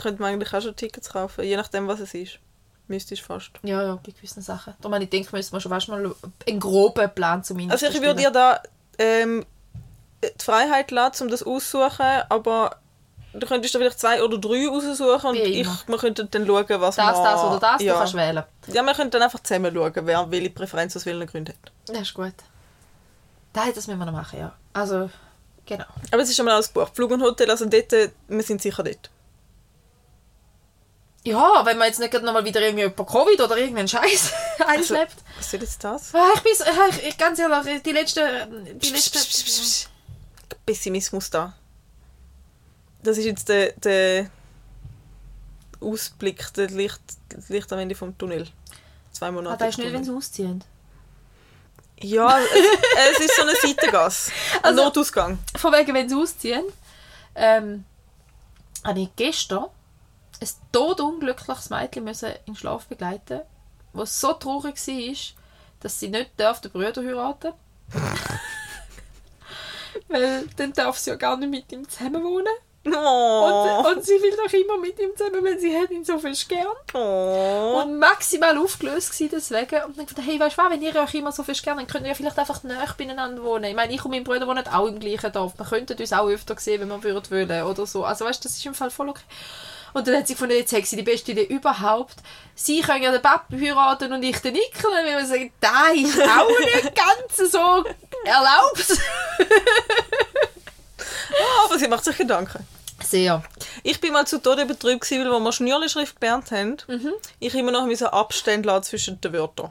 Könnte man eigentlich auch schon Tickets kaufen, je nachdem, was es ist. Müsstest fast. ja, ja, bei gewissen Sachen. Darum habe ich gedacht, müssen wir schon fast mal einen groben Plan zumindest Also ich würde dir da ähm, die Freiheit lassen, um das aussuchen, aber du könntest da vielleicht zwei oder drei aussuchen und ich, wir könnten dann schauen, was Das, man... das oder das, ja. du kannst wählen. Ja, wir könnten dann einfach zusammen schauen, wer welche Präferenz aus welchen Gründen hat. Das ist gut. Das, das müssen wir noch machen, ja. Also, genau. Aber es ist schon mal alles gebucht. Flug und Hotel, also dort, äh, wir sind sicher dort. Ja, wenn man jetzt nicht gerade noch mal wieder irgendwie über Covid oder irgendeinen Scheiß *laughs* einschleppt. Was ist jetzt das? Ah, ich bin ich, ganz ehrlich, die letzte, die letzte, Pessimismus da. Das ist jetzt der, der Ausblick, der Licht, das Licht am Ende vom Tunnel. Zwei ah, Monate. das ist nicht, wenn sie ausziehen. Ja, es, es ist so eine Seitengasse. *laughs* Ein Also- Notausgang. Von wegen, wenn sie ausziehen, ähm, habe ich gestern ein todunglückliches Mädchen müssen in den Schlaf begleiten, was so traurig war, dass sie nicht darf den Bruder heiraten *laughs* Weil dann darf sie ja gar nicht mit ihm zusammen wohnen. Oh. Und, und sie will doch immer mit ihm zusammen, weil sie hat ihn so viel gern. oh. Und maximal aufgelöst gewesen deswegen. Und dann gedacht, hey, weißt du was, wenn ihr euch immer so viel gerne, dann könnt ihr ja vielleicht einfach näher beieinander wohnen. Ich meine, ich und mein Bruder wohnen auch im gleichen Dorf. Wir könnten uns auch öfter sehen, wenn wir würden wollen oder so. Also weißt du, das ist im Fall voll okay. Und dann hat sie gefunden, jetzt hat sie die beste Idee überhaupt. Sie können ja den Papi heiraten und ich den Nickel. Und wir sagen, nein, ist auch *laughs* nicht ganz so erlaubt. Ah, aber sie macht sich Gedanken. Sehr. Ich bin mal zu Tode betrübt, weil wir Schnürli-Schrift gelernt haben. Mhm. Ich immer noch Abstände lassen zwischen den Wörtern.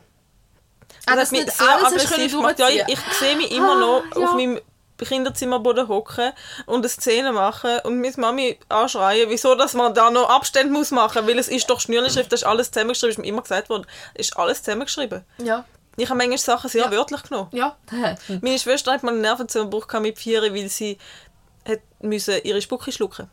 Ah, Das hat nicht alles hast gemacht. Ja, ich, ich sehe mich immer noch Ah, ja. auf meinem Kinderzimmerboden hocken und eine Szene machen und meine Mami anschreien, wieso dass man da noch Abstände muss machen, weil es ist doch Schnürli-Schrift, das ist alles zusammengeschrieben, ist mir immer gesagt worden, ist alles zusammengeschrieben. Ja. Ich habe manchmal Sachen sehr Ja. wörtlich genommen. Ja. *laughs* Meine Schwester hat mal einen Nervenzusammenbruch mit vier, weil sie hat müssen ihre Spucke schlucken.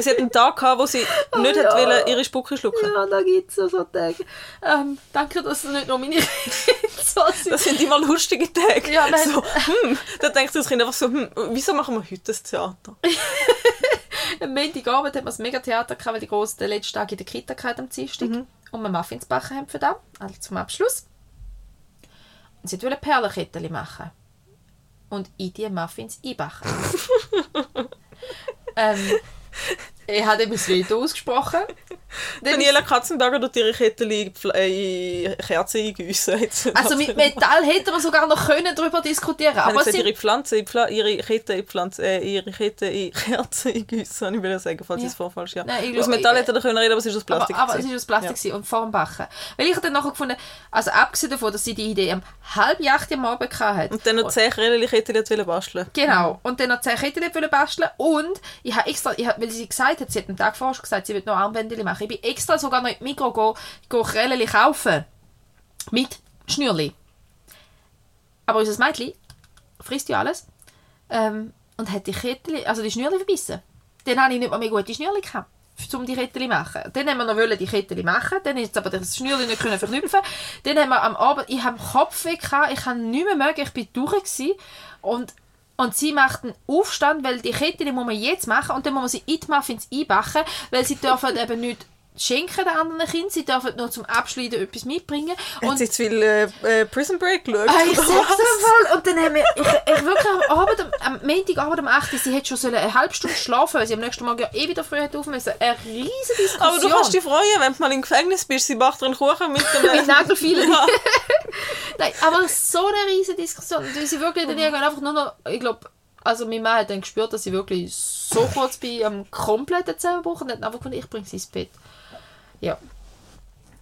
Sie hat einen Tag gehabt, wo sie nicht Oh ja. hat wollen, ihre Spucke schlucken. Ja, da gibt es so so Tage. Ähm, danke, dass es nicht nur meine *laughs* so sind. Das sind immer lustige Tage. Ja, nein. so, hm, da denkt das Kind einfach so, hm, wieso machen wir heute das Theater? *laughs* Am Montagabend hatten wir das Megatheater, gehabt, weil die Grosse den letzten Tag in der Kita hatten am Dienstag. Und wir Muffins backen haben für das, also zum Abschluss. Und sie wollte Perlenkettchen machen. Und in die Muffins einbacken. *laughs* ähm, ich habe eben das Veto ausgesprochen. Daniela Katzenberger tut ihre Ketten in äh, in Kerzen. *laughs* Jetzt- Also mit Metall hätten wir sogar noch können darüber diskutieren Haben aber gesagt, sie, ihre Pflanze, ihre Kette in Pflanze, äh, ihre Kette in Kerzen habe ich will sagen, falls Ja. es vorfalsch ja. Nein, Aus Metall hätte er können reden, aber es ist aus Plastik. aber, aber es war aus Plastik gewesen und vor dem Backen. Weil ich habe dann nachher gefunden, also abgesehen davon, dass sie die Idee am halb acht am Abend hatte. Und dann noch zehn wollen basteln. Genau. Und dann noch zehn Ketten basteln. Und ich habe extra, ich hab, weil sie gesagt hat, sie hat am Tag vorher gesagt, sie will noch Armbänder machen. Ich bin extra sogar noch in die Mikro go, go kaufen. Mit Schnürli. Aber unser Mädchen frisst ja alles. Ähm, und hat die Kettchen, also die Schnürli verbissen. Dann habe ich nicht mal mehr gute Schnürli gehabt, um die Kettchen zu machen. Dann haben wir noch die Kettchen machen, dann ist aber das Schnürli nicht verknüpfen. Dann haben wir am Abend, ich habe den Kopf weg, gehabt, ich habe nicht mehr mögen, ich bin durch und und sie macht einen Aufstand, weil die Kettchen muss man jetzt machen und dann muss man sie in die Muffins einbacken, weil sie dürfen *laughs* eben nicht schenken den anderen Kindern, sie dürfen nur zum Abschneiden etwas mitbringen. Hat Und sie zu viel äh, äh, Prison Break geschaut? Ah, ich sag's *laughs* voll. Und dann haben wir, ich, ich wirklich am Abend, am, am Montagabend um 8 Uhr, sie hätte schon sollen eine halbe Stunde schlafen weil sie am nächsten Morgen ja eh wieder früh hätte auf müssen. Eine riesige Diskussion. Aber du kannst dich freuen, wenn du mal im Gefängnis bist, sie macht dir einen Kuchen mit *laughs* dem... mit Nagelfeilen. Ja. *laughs* Nein, aber so eine riesige Diskussion. Und sie wirklich dann irgendwann einfach nur noch, ich glaube, also mein Mann hat dann gespürt, dass sie wirklich so kurz bei einem kompletten Zusammenbruch und hat einfach gefunden, ich bringe sie ins Bett. Ja.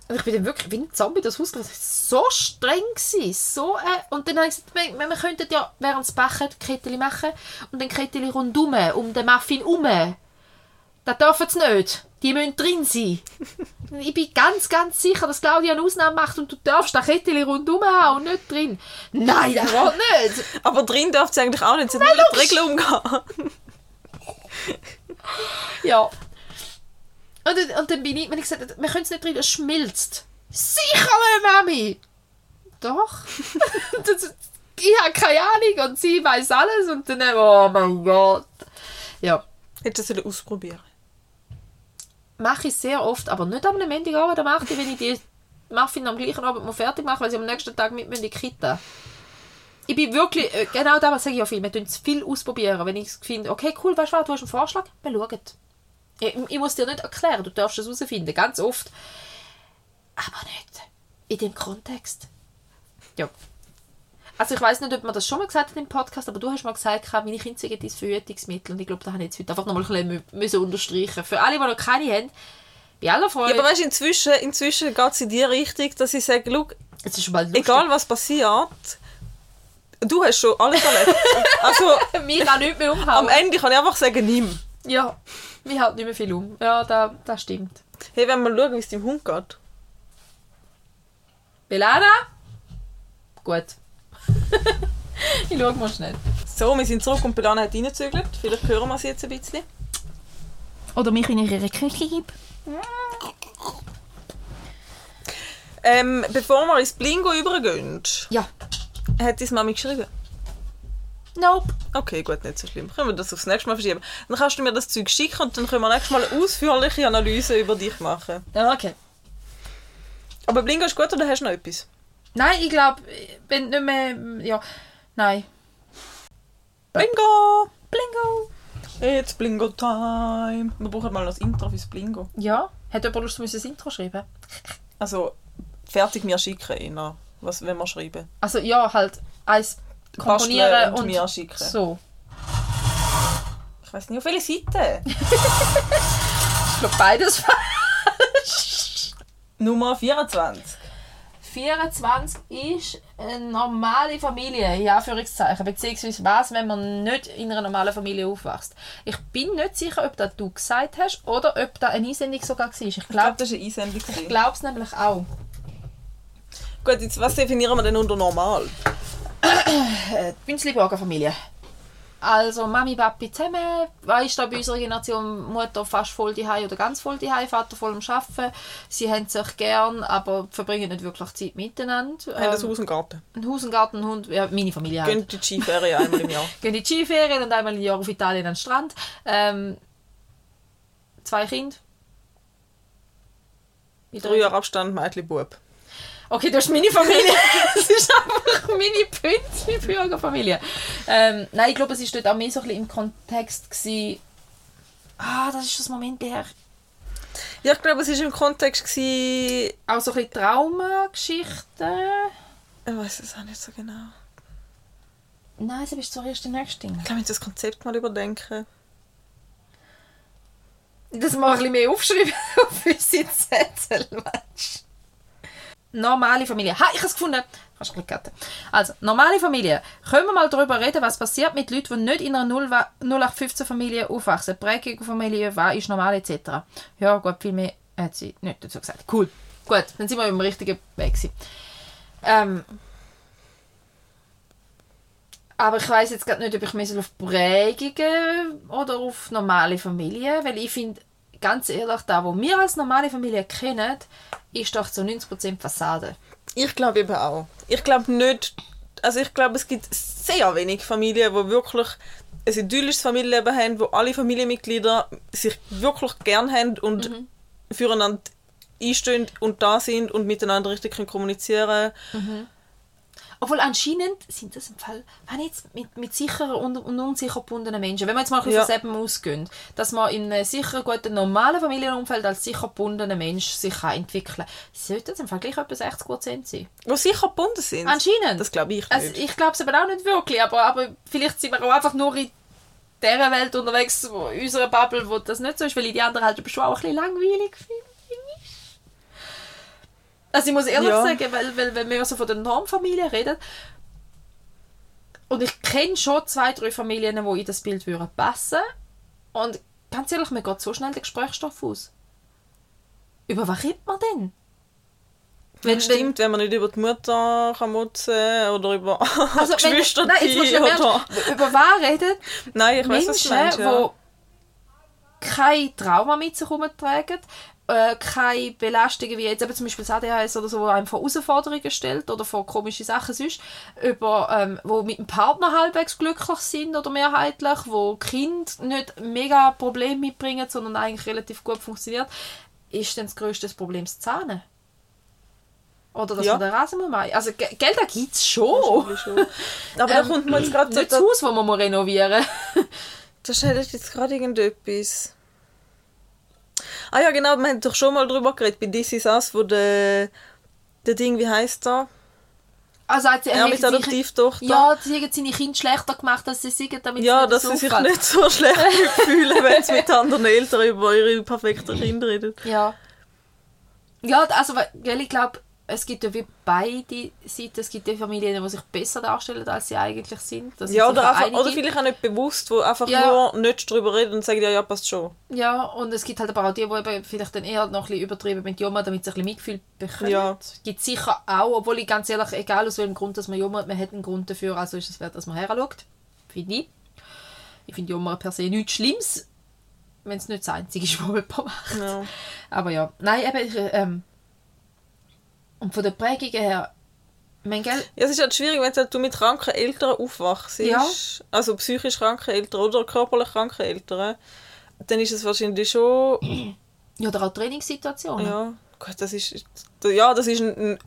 Und ich bin dann wirklich wie ein Zombie das Haus war so streng. Gewesen, so, äh, und dann habe ich gesagt, wir, wir könnten ja während des Backen Kettchen machen und dann Kettchen rundum, um den Muffin herum. Das dürfen sie nicht. Die müssen drin sein. *laughs* Ich bin ganz, ganz sicher, dass Claudia eine Ausnahme macht und du darfst das Kettchen rundum haben und nicht drin. Nein, das geht nicht. *laughs* Aber drin darf sie eigentlich auch nicht, sie hat nur die Regeln umgehen. *laughs* Ja. Und, dann- und dann bin ich, wenn ich gesagt habe, wir können es nicht drin, es schmilzt. Sicher Mami! Doch. *laughs* das, ich habe keine Ahnung und sie weiß alles und dann, oh mein Gott. Ja. Hättest du es ausprobieren mache ich sehr oft, aber nicht am Montagabend am 8 Uhr, wenn ich die Muffin am gleichen Abend muss fertig mache, weil sie am nächsten Tag mit mir in die Kita. Ich bin wirklich, äh, genau das sage ich ja viel, wir tun es viel ausprobieren. Wenn ich finde, okay, cool, weißt du was, du hast einen Vorschlag, wir schauen. Ich, ich muss dir nicht erklären, du darfst es herausfinden, ganz oft. Aber nicht in dem Kontext. Ja. Also ich weiß nicht, ob man das schon mal gesagt hat im Podcast, aber du hast mal gesagt, meine Kinder sind dein Verhütungsmittel und ich glaube, da habe ich jetzt heute einfach nochmal ein bisschen müssen unterstreichen. Für alle, die noch keine haben, bei aller Freude. Ja, aber weißt du, inzwischen, inzwischen geht es in die Richtung, dass ich sage, schau, es ist schon mal lustig. egal was passiert, du hast schon alles erlebt. *laughs* also Mir kann nicht mehr am umhauen. Ende kann ich einfach sagen, nimm. Ja, mir haut nicht mehr viel um. Ja, das, das stimmt. Hey, wenn wir mal schauen, wie es deinem Hund geht. Belana? Gut. *laughs* ich schaue mal schnell. So, wir sind zurück und Belana hat reingezügelt. Vielleicht hören wir sie jetzt ein bisschen. Oder mich in ihre Küche gibt. Ähm, bevor wir ins Blingo übergehen, Ja. hat deine Mami geschrieben. Nope. Okay, gut, nicht so schlimm. Können wir das aufs nächste Mal verschieben. Dann kannst du mir das Zeug schicken und dann können wir nächstes Mal eine ausführliche Analyse über dich machen. Ja, okay. Aber Blingo ist gut oder hast du noch etwas? Nein, ich glaube, wenn nicht mehr. Ja. Nein. Bingo! Blingo! It's Blingo Time. Wir brauchen mal noch das Intro fürs Blingo. Ja. Hat jemand Lust, ein Intro schreiben? Also, fertig mir schicken, Ina. Was wenn wir schreiben? Also ja, halt eins komponieren und, und, mir schicken. so. Ich weiß nicht, auf welche Seite? *laughs* Ich glaube beides Nummer 24. 24 ist eine normale Familie, in Anführungszeichen. Beziehungsweise was, wenn man nicht in einer normalen Familie aufwächst. Ich bin nicht sicher, ob das du gesagt hast oder ob das eine Einsendung sogar war. Ich Ich glaube, glaube das war eine Einsendung. ich glaube es nämlich auch. Gut, jetzt, was definieren wir denn unter normal? Äh, Bünzli-Burger Familie. Also Mami, Papi zusammen, weißt du, bei unserer Generation Mutter fast voll die oder ganz voll die Vater voll am Arbeiten. Sie haben sich gern, aber verbringen nicht wirklich Zeit miteinander. Haben das Ähm, Haus und Garten. ein Haus, ein Garten, ein Hund, ja, meine Familie halt. Gehen die Skiferien einmal im Jahr. *laughs* Gehen in die Skiferien und einmal im Jahr auf Italien an den Strand. Ähm, zwei Kinder. Drei Jahre Abstand, Mädchen, Bub. Okay, das ist meine Familie. *laughs* das ist einfach meine Pünzli-Bürgerfamilie. Ähm, nein, ich glaube, es war dort auch mehr so ein bisschen im Kontext. Gewesen, ah, das ist das Moment her. Ja, ich glaube, es war im Kontext... Gewesen, Auch so ein bisschen Traumageschichten. ich weiß es auch nicht so genau. Nein, sie bist zuerst nächsten Ding. Ich glaube, ich das Konzept mal überdenken. Das mal ein bisschen mehr aufschreiben *laughs* auf unsere Zettel, weißt du. Normale Familie. Ha, ich habe es gefunden. Kannst du ein Also, normale Familie. Können wir mal darüber reden, was passiert mit Leuten, die nicht in einer 0815-Familie aufwachsen? Prägung von Familie, was ist normal, etc. Ja, gut, viel mehr hat sie nicht dazu gesagt. Cool. Gut, dann sind wir im richtigen Weg. Ähm, aber ich weiß jetzt gerade nicht, ob ich mehr auf Prägungen oder auf normale Familien, weil ich finde, ganz ehrlich, da, wo wir als normale Familie kennen, ist doch zu 90% Fassade. Ich glaube eben auch. Ich glaube nicht... Also ich glaube, es gibt sehr wenig Familien, die wirklich ein idyllisches Familienleben haben, wo alle Familienmitglieder sich wirklich gern haben und füreinander einstehen und da sind und miteinander richtig können kommunizieren Obwohl anscheinend sind das im Fall, wenn jetzt mit, mit sicheren und, und unsicher gebundenen Menschen, wenn wir jetzt mal Ja. von selber ausgehen, dass man in einem sicheren, guten, normalen Familienumfeld als sicher gebundener Mensch sich kann entwickeln kann, sollte das im Fall gleich etwa 60% sein. Die sicher gebunden sind. Anscheinend. Das glaube ich nicht. Also ich glaube es aber auch nicht wirklich, aber, aber vielleicht sind wir auch einfach nur in dieser Welt unterwegs, wo, in unserer Bubble, wo das nicht so ist, weil ich die anderen halt schon auch ein bisschen langweilig finde. Also ich muss ehrlich Ja. sagen, weil, weil wenn wir so von der Normfamilie reden, und ich kenne schon zwei, drei Familien, die in das Bild würden passen und ganz ehrlich, mir geht so schnell der Gesprächsstoff aus. Über was redet man denn? wenn, stimmt, wenn man nicht über die Mutter kann oder über *laughs* Also, wenn, Geschwister nein, jetzt musst du oder... *laughs* über was redet Nein, ich weiß, was du Menschen, meinst. Ja. die kein Trauma mit sich herumtragen, äh, keine Belastungen wie jetzt eben zum Beispiel das ADHS oder so, wo einem vor Herausforderungen stellt oder vor komische Sachen sonst, über, ähm, wo mit dem Partner halbwegs glücklich sind oder mehrheitlich, wo Kinder nicht mega Probleme mitbringen, sondern eigentlich relativ gut funktioniert, ist dann das grösste Problem das Zahnen. Oder dass Ja. man den Rasen muss machen. Also, Ge- Geld da gibt es schon. Schon. Aber da Ähm, kommt mir jetzt gerade so... Nicht das Haus, das man muss renovieren Da steht jetzt gerade irgendetwas. Ah ja, genau, wir haben doch schon mal drüber geredet, bei This Is Us, wo der, der Ding, wie heißt der? Also hat sie Er mit Adoptivtochter. Ja, sie haben seine Kinder schlechter gemacht, als sie sagen, damit Ja, sie dass sie sich nicht so schlecht *laughs* fühlen, wenn sie mit anderen Eltern über ihre perfekten Kinder reden. Ja. Ja, also, weil ich glaube, es gibt ja wie beide Seiten. Es gibt die Familien, die sich besser darstellen, als sie eigentlich sind. Das Ja, oder, einfach, oder vielleicht auch nicht bewusst, wo einfach Ja. nur nicht drüber reden und sagen, ja, ja, passt schon. Ja, und es gibt halt aber auch die, die eben vielleicht dann eher noch ein bisschen übertrieben mit Joma, damit sie ein bisschen Mitgefühl bekommen. Ja. Es gibt sicher auch, obwohl ich ganz ehrlich, egal aus welchem Grund, dass man Joma, man hat einen Grund dafür, also ist es wert, dass man heranschaut. Finde ich. Ich finde Joma per se nichts Schlimmes, wenn es nicht das Einzige ist, *laughs* was jemand macht. Ja. Aber ja, nein, eben, ich, ähm, und von der Prägung her, mein Geld, Ja, es ist halt schwierig, wenn du mit kranken Eltern aufwachst. Ja. Also psychisch kranke Eltern oder körperlich kranke Eltern. Dann ist es wahrscheinlich schon *clears throat* ja, oder auch Trainingssituationen. ja, gut, das ist, ja, das ist in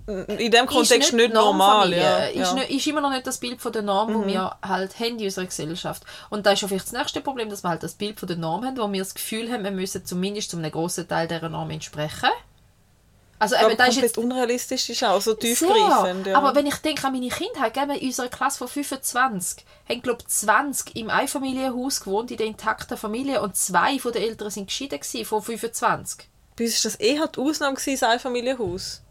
dem Kontext nicht, nicht normal. Ja. Ist, ja. Nicht, ist immer noch nicht das Bild von der Norm, mhm. wir halt haben in unserer Gesellschaft. Und da ist vielleicht das nächste Problem, dass wir halt das Bild von der Norm haben, wo wir das Gefühl haben, wir müssen zumindest zu einem grossen Teil dieser Norm entsprechen. Also, eben, das ist jetzt unrealistisch ist auch so tiefgreifend. Ja. Aber wenn ich denke an meine Kindheit, in unserer Klasse von 25 haben glaube ich 20 im Einfamilienhaus gewohnt, in der intakten Familie und zwei von den Eltern sind geschieden von 25. Bei uns war das eher die Ausnahme, das Einfamilienhaus.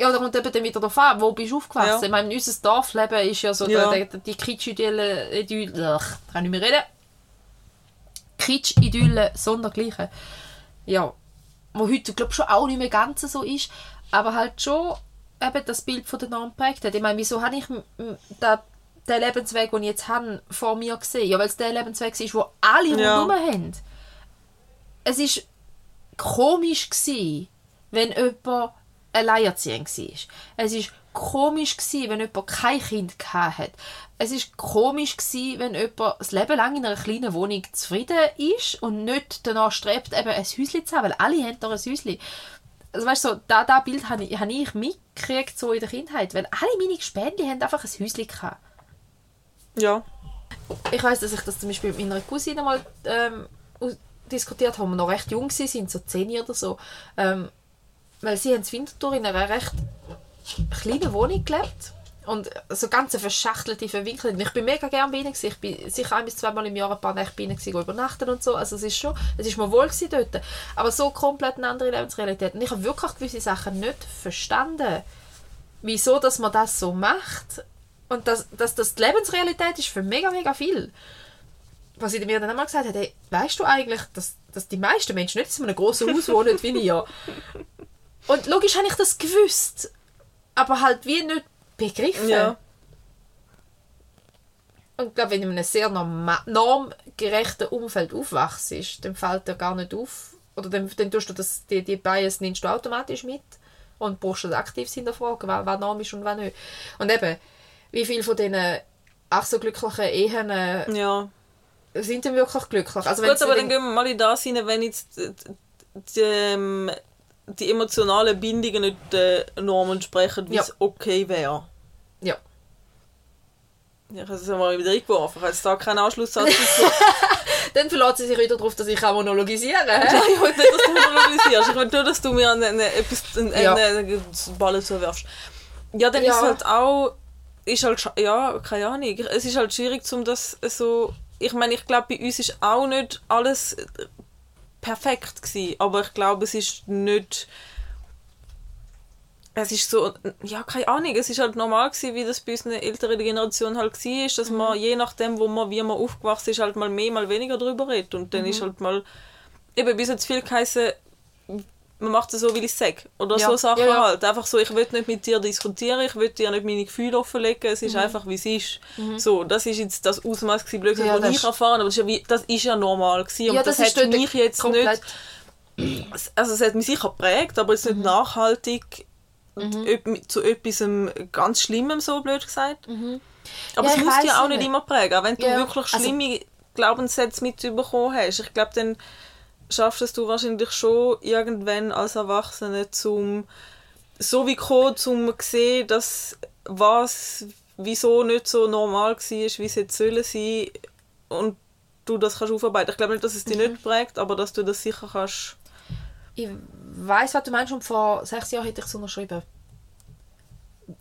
Ja, da kommt eben dann wieder darauf an, wo bist du aufgewachsen. Ja. Ich meine, unser Dorfleben ist ja so ja. Der, der, die Kitsch-Idylle, kann ich nicht mehr reden. Kitsch-Idylle sondergleichen. Ja, wo heute, glaube schon auch nicht mehr ganz so ist, aber halt schon eben das Bild von der Norm prägt hat. Ich meine, wieso habe ich den, den Lebensweg, den ich jetzt habe, vor mir gesehen? Ja, weil es der Lebensweg ist, wo alle ja. rundherum haben. Es war komisch gewesen, wenn jemand alleinerziehend war. Es war komisch gewesen, wenn jemand kein Kind hatte. Es war komisch gewesen, wenn jemand das Leben lang in einer kleinen Wohnung zufrieden ist und nicht danach strebt, eben ein Häuschen zu haben, weil alle haben doch ein Häuschen. Also weißt du, so, da, da Bild habe ich, habe ich mitgekriegt so in der Kindheit, weil alle meine Gespende haben einfach ein Häuschen gehabt. Ja. Ich weiß, dass ich das zum Beispiel mit meiner Cousine mal ähm, diskutiert haben, wir noch recht jung waren, so zehn oder so. Ähm, weil sie haben in Winterthur in einer recht kleinen Wohnung gelebt und so ganz verschachtelte, verwinkelte. Ich bin mega gerne bei ihnen. Ich bin sicher ein bis zweimal im Jahr ein paar Nächte bei ihnen übernachten und so. Also es ist schon, es ist mir wohl dort. Aber so komplett eine andere Lebensrealität. Und ich habe wirklich gewisse Sachen nicht verstanden. Wieso, dass man das so macht. Und dass, dass das die Lebensrealität ist für mega, mega viel was sie mir dann einmal gesagt hat, hey, weißt du eigentlich, dass, dass die meisten Menschen nicht in einem großen Haus wohnen wie ihr? Und logisch habe ich das gewusst, aber halt wie nicht begriffen. Ja. Und ich glaube, wenn du in einem sehr normgerechten Umfeld aufwachst, dann fällt dir gar nicht auf, oder dann, dann tust du das, die, die Bias nimmst du automatisch mit und brauchst das aktiv hinterfragen, was, was Norm ist und was nicht. Und eben, wie viele von diesen ach so glücklichen Ehen äh, ja sind dann wirklich glücklich. Also, Gut, aber dann gehen wir mal in das hinein, wenn jetzt die, die, ähm, die emotionalen Bindungen nicht den äh, Normen entsprechen, wie ja. es okay wäre. Ja. Ich habe es mal wieder eingeworfen. Habe jetzt da keinen Anschlusssatz *laughs* dazu. Dann verlässt sie sich wieder darauf, dass ich auch monologisieren kann. Nein, ich will nicht, dass du monologisierst. Ich will nur, dass du mir eine, eine, etwas, eine, ja. eine Ball zuwerfst. Ja, dann ja. ist halt auch... Ist halt, ja, keine Ahnung. Es ist halt schwierig, um das so ich meine, ich glaube, bei uns ist auch nicht alles perfekt gewesen, aber ich glaube, es ist nicht es ist so, ja, keine Ahnung, es ist halt normal gewesen, wie das bei unserer älteren Generation halt war, dass mhm. man je nachdem, wo man, wie man aufgewachsen ist, halt mal mehr, mal weniger darüber redet und dann mhm. ist halt mal, eben, bis jetzt viel geheißen, man macht es so, wie ich es sage. Oder ja. so Sachen ja, halt. Einfach so, ich will nicht mit dir diskutieren, ich will dir nicht meine Gefühle offenlegen, es ist mhm. einfach, wie es ist. Mhm. So, das ist jetzt das Ausmaß was ich erfahren aber das ist, ja wie, das ist ja normal gewesen. Und das, das hat mich jetzt komplett. nicht... Also es hat mich sicher geprägt, aber es ist nicht mhm. nachhaltig mhm. zu etwas ganz Schlimmem, so blöd gesagt. Mhm. Aber es muss dich auch nicht immer prägen, auch wenn du wirklich also schlimme also, Glaubenssätze mitbekommen hast. Ich glaube, dann schaffst es du wahrscheinlich schon irgendwann als Erwachsene zum so wie kommen, zum sehen, dass was wieso nicht so normal war, wie es jetzt sollen sein und du das kannst aufarbeiten. Ich glaube nicht, dass es dich mhm. nicht prägt, aber dass du das sicher kannst. Ich weiß, was du meinst und vor sechs Jahren hätte ich es unterschrieben.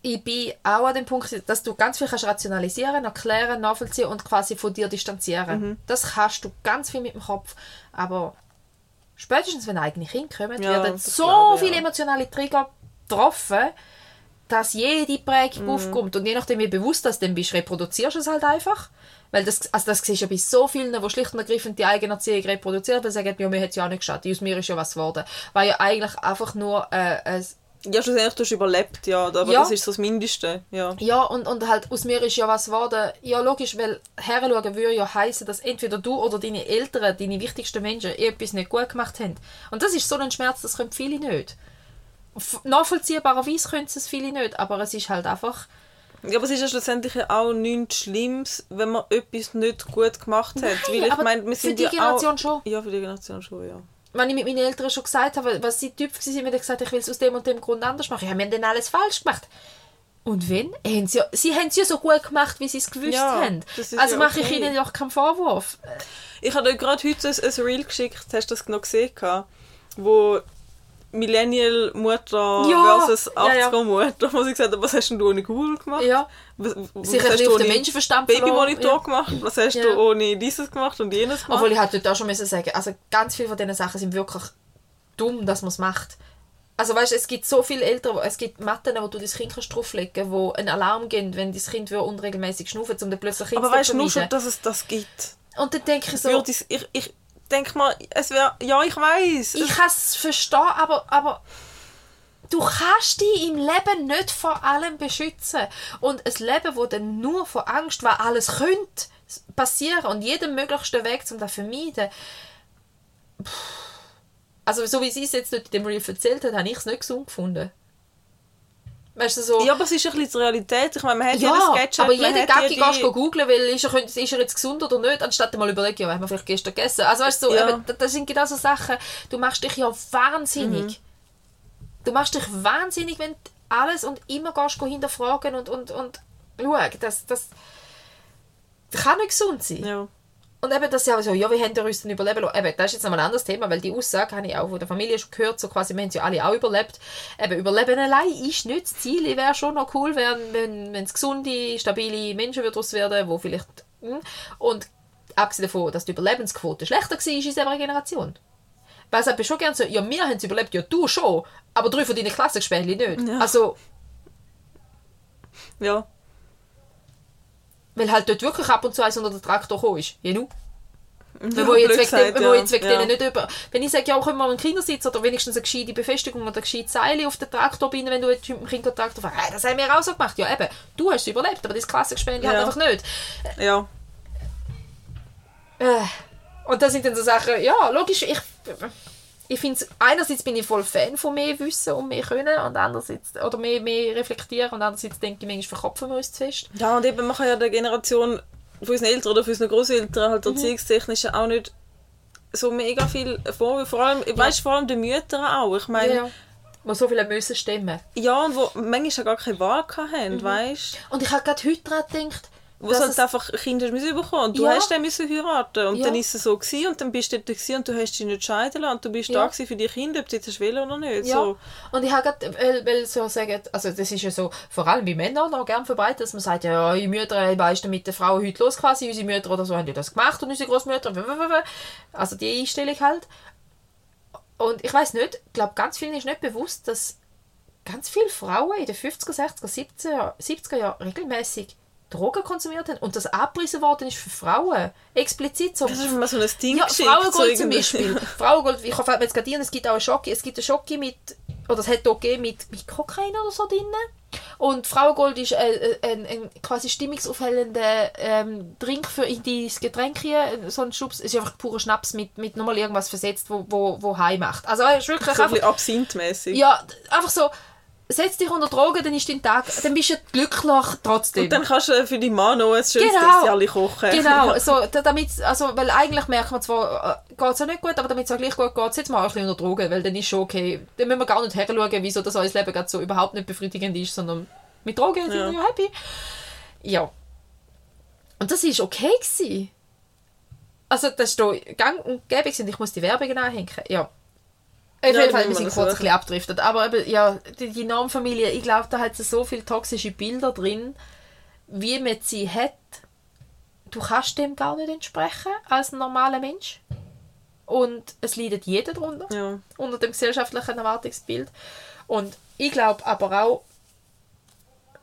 Ich bin auch an dem Punkt, dass du ganz viel kannst rationalisieren, erklären, nachvollziehen und quasi von dir distanzieren. Mhm. Das kannst du ganz viel mit dem Kopf, aber spätestens wenn eigene Kinder kommen, ja, werden so glaube, viele ja. emotionale Trigger getroffen, dass jede Prägung mhm. aufkommt. Und je nachdem, wie bewusst das dann bist, reproduzierst du es halt einfach. Weil das, also das siehst du ja bei so vielen, die schlicht und ergreifend die eigene Erziehung reproduzieren, die sagen, ja, mir hat es ja auch nicht geschadet, aus mir ist ja was geworden. Weil ja eigentlich einfach nur äh, ein ja, schlussendlich hast du überlebt, ja, aber ja. das ist so das Mindeste. Ja, ja und, und halt aus mir ist ja was geworden. Ja, logisch, weil heranschauen würde ja heißen, dass entweder du oder deine Eltern, deine wichtigsten Menschen, etwas nicht gut gemacht haben. Und das ist so ein Schmerz, das können viele nicht. Nachvollziehbarerweise können es viele nicht, aber es ist halt einfach... Ja, aber es ist ja schlussendlich auch nichts Schlimmes, wenn man etwas nicht gut gemacht hat. Nein, weil ich meine, wir sind für die ja Generation auch, schon. Ja, für die Generation schon, ja. Wenn ich mit meinen Eltern schon gesagt habe, was sie Typ waren, ich gesagt ich will es aus dem und dem Grund anders machen. Ja, wir haben dann alles falsch gemacht. Und wenn? Haben sie, ja, sie haben es ja so gut gemacht, wie sie es gewusst Ja, haben. Also ja mache ich okay. ihnen doch keinen Vorwurf. Ich habe gerade heute ein, ein Reel geschickt, hast du das noch gesehen? Wo Millennial-Mutter Ja, versus ja, ja. 80er-Mutter, wo sie gesagt hat, was hast denn du ohne Google gemacht? Ja. Was, was Sich ein hast du den Menschenverstand Babymonitor verloren. gemacht? Was hast Ja. du ohne dieses gemacht und jenes gemacht? Obwohl ich halt dort auch schon müssen sagen, also ganz viele von diesen Sachen sind wirklich dumm, dass man es macht. Also weißt, es gibt so viele Eltern, es gibt Matten, wo du das Kind kannst drauflegen kannst, wo ein Alarm geht, wenn das Kind unregelmäßig schnaufen, um dann plötzlich Kind Aber zu weißt du nur schon, dass es das gibt? Und dann denke ich so, ich, ich, ich denke mal, es wäre, ja, ich weiß. ich kann es verstehen, aber, aber du kannst dich im Leben nicht vor allem beschützen. Und ein Leben, wo dann nur vor Angst, weil alles könnte passieren und jeden möglichsten Weg, um das zu vermeiden. Also so wie sie es jetzt dort in dem Reel erzählt hat, habe ich es nicht gesund gefunden. Weißt du, so... ja, aber es ist ein bisschen die Realität. Ich meine, man hat Ja, jedes Gadget, aber hat Gaggi gehst du googlen, weil ist er, ist er jetzt gesund oder nicht, anstatt mal überlegen, ja, was haben wir vielleicht gestern gegessen. Also weißt du, so, Ja. eben, das sind genau so Sachen, du machst dich ja wahnsinnig. Mhm. Du machst dich wahnsinnig, wenn du alles und immer gehst hinterfragen und, und, und schauen, das, das, kann nicht gesund sein. Ja. Und eben das ja so, ja, wie haben wir uns denn überleben lassen? Eben, das ist jetzt nochmal ein anderes Thema, weil die Aussage habe ich auch von der Familie schon gehört, so quasi, wir haben ja alle auch überlebt. Eben, überleben allein ist nicht das Ziel. Es wäre schon noch cool, wenn, wenn, wenn es gesunde, stabile Menschen daraus werden, wo vielleicht... hm. Und abgesehen davon, dass die Überlebensquote schlechter war in unserer Generation. Weil es eben schon gerne so, ja, wir haben es überlebt, ja, du schon, aber drei von deinen Klassengespähnchen nicht. Ja. Also, ja. weil halt dort wirklich ab und zu eins unter den Traktor gekommen ist. Ja, nu. Ja, wo jetzt gesagt, dem, wo ja. jetzt wegen ja. denen nicht über... Wenn ich sage, ja, können wir mal einen Kindersitz oder wenigstens eine gescheite Befestigung oder ein gescheites Seil auf den Traktor binden, wenn du jetzt mit dem Kind den Traktor fährst. Hey, das haben wir auch so gemacht. Ja, eben, du hast es überlebt, aber das Klassengespännchen Ja. halt einfach nicht. Ja. Äh, Und das sind dann so Sachen, ja, logisch, ich... Ich finde einerseits bin ich voll Fan von mehr Wissen und mehr Können und andererseits, oder mehr, mehr reflektieren und andererseits denke ich, manchmal verkopfen wir uns zu fest. Ja, und eben, man kann ja der Generation von unseren Eltern oder von unseren Großeltern Mhm. halt erziehungstechnisch auch nicht so mega viel Vorwürfe. Vor allem, ja. weißt, vor allem den Müttern auch. Ich meine, ja. Ja. Wo so viele müssen stimmen. und wo manchmal ja gar keine Wahl hatten, Mhm. weißt Und ich habe gerade heute daran gedacht, Wo halt einfach Kinder müssen bekommen und du Ja. hast den müssen heiraten und Ja. dann ist es so gewesen und dann bist du gewesen und du hast dich nicht scheiden lassen und du bist Ja. da für die Kinder, ob du jetzt wollen oder nicht. Ja, So. und ich habe gerade, weil, weil so sagen, also das ist ja so, vor allem bei Männern noch gern verbreitet, dass man sagt, ja, die Mütter, ist denn mit den Frauen heute los quasi, unsere Mütter oder so haben das gemacht und unsere Großmütter, also die Einstellung halt. Und ich weiß nicht, ich glaube, ganz vielen ist nicht bewusst, dass ganz viele Frauen in den 50er, 60er, 70er, 70er Jahren regelmäßig Drogen konsumiert haben und das abgepriesen worden ist für Frauen. Explizit so. Das ist mir so ein Ding Ja, Frauengold zum. Beispiel. *laughs* Frauengold, ich mir jetzt gerade ein, es gibt auch einen Schocki, es gibt einen Schocki mit, oder es hat auch gegeben mit, mit Kokain oder so drin. Und Frauengold ist äh, äh, ein, ein quasi stimmungsaufhellender ähm, Drink für in dein Getränk hier. So ein Schubs, es ist einfach purer Schnaps mit, mit nochmal irgendwas versetzt, wo, wo, wo heim macht. Also es ist wirklich So ein bisschen absinthmäßig. ja, einfach so, setz dich unter Drogen, dann ist dein Tag, dann bist du glücklich trotzdem. Und dann kannst du für die Mann noch ein schönes Genau. Dessert kochen. Genau, *laughs* so, da- damit, also, weil eigentlich merkt man zwar, äh, geht es ja nicht gut, aber damit es auch gleich gut geht, setzt mal ein bisschen unter Drogen, weil dann ist schon okay. Dann müssen wir gar nicht herschauen, wieso das unser Leben gerade so überhaupt nicht befriedigend ist, sondern mit Drogen sind wir ja happy. Ja. Und das war okay. Gewesen. Also, das ist da gang und gäbe und ich muss die Werbung anhängen. Ja. Auf Ja, Fall, wir sind man kurz ein bisschen abgedriftet. Aber eben, ja, die, die Normfamilie, ich glaube, da hat es so viele toxische Bilder drin, wie man sie hat. Du kannst dem gar nicht entsprechen als normaler Mensch. Und es leidet jeder darunter Ja. unter dem gesellschaftlichen Erwartungsbild. Und ich glaube aber auch,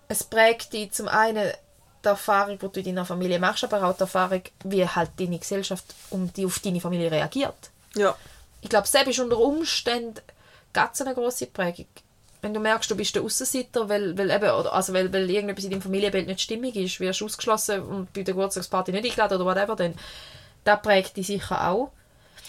es prägt dich zum einen die Erfahrung, die du in deiner Familie machst, aber auch die Erfahrung, wie halt deine Gesellschaft um die, auf deine Familie reagiert. ja. Ich glaube, selbst ist unter Umständen ganz eine grosse Prägung. Wenn du merkst, du bist der Aussenseiter, weil, weil, eben, oder, also weil, weil irgendetwas in deinem Familienbild nicht stimmig ist, wirst du ausgeschlossen und bei der Geburtstagsparty nicht eingeladen oder whatever, dann das prägt dich sicher auch.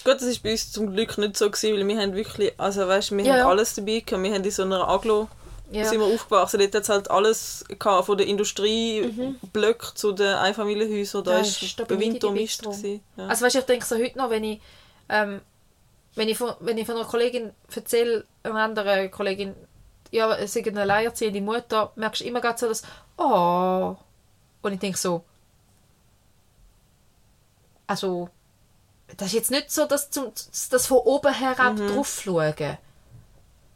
Gut, das war bei uns zum Glück nicht so, gewesen, weil wir haben wirklich, also weißt, wir Ja, haben ja. alles dabei gehabt. Wir haben in so einer Aglo Ja. sind wir aufgewachsen. Dort hat es halt alles gehabt, von den Industrieblöcken zu den Einfamilienhäusern. Da Ja, war ist der Winter gewesen, Ja. Also weißt, ich denke so heute noch, wenn ich ähm, wenn ich von, wenn ich von einer Kollegin erzähle, einer anderen Kollegin, ja, es ist eine alleinerziehende Mutter, merkst du immer so das «Oh». Und ich denke so, also, das ist jetzt nicht so, dass zum, das von oben herab mhm. drauf schauen.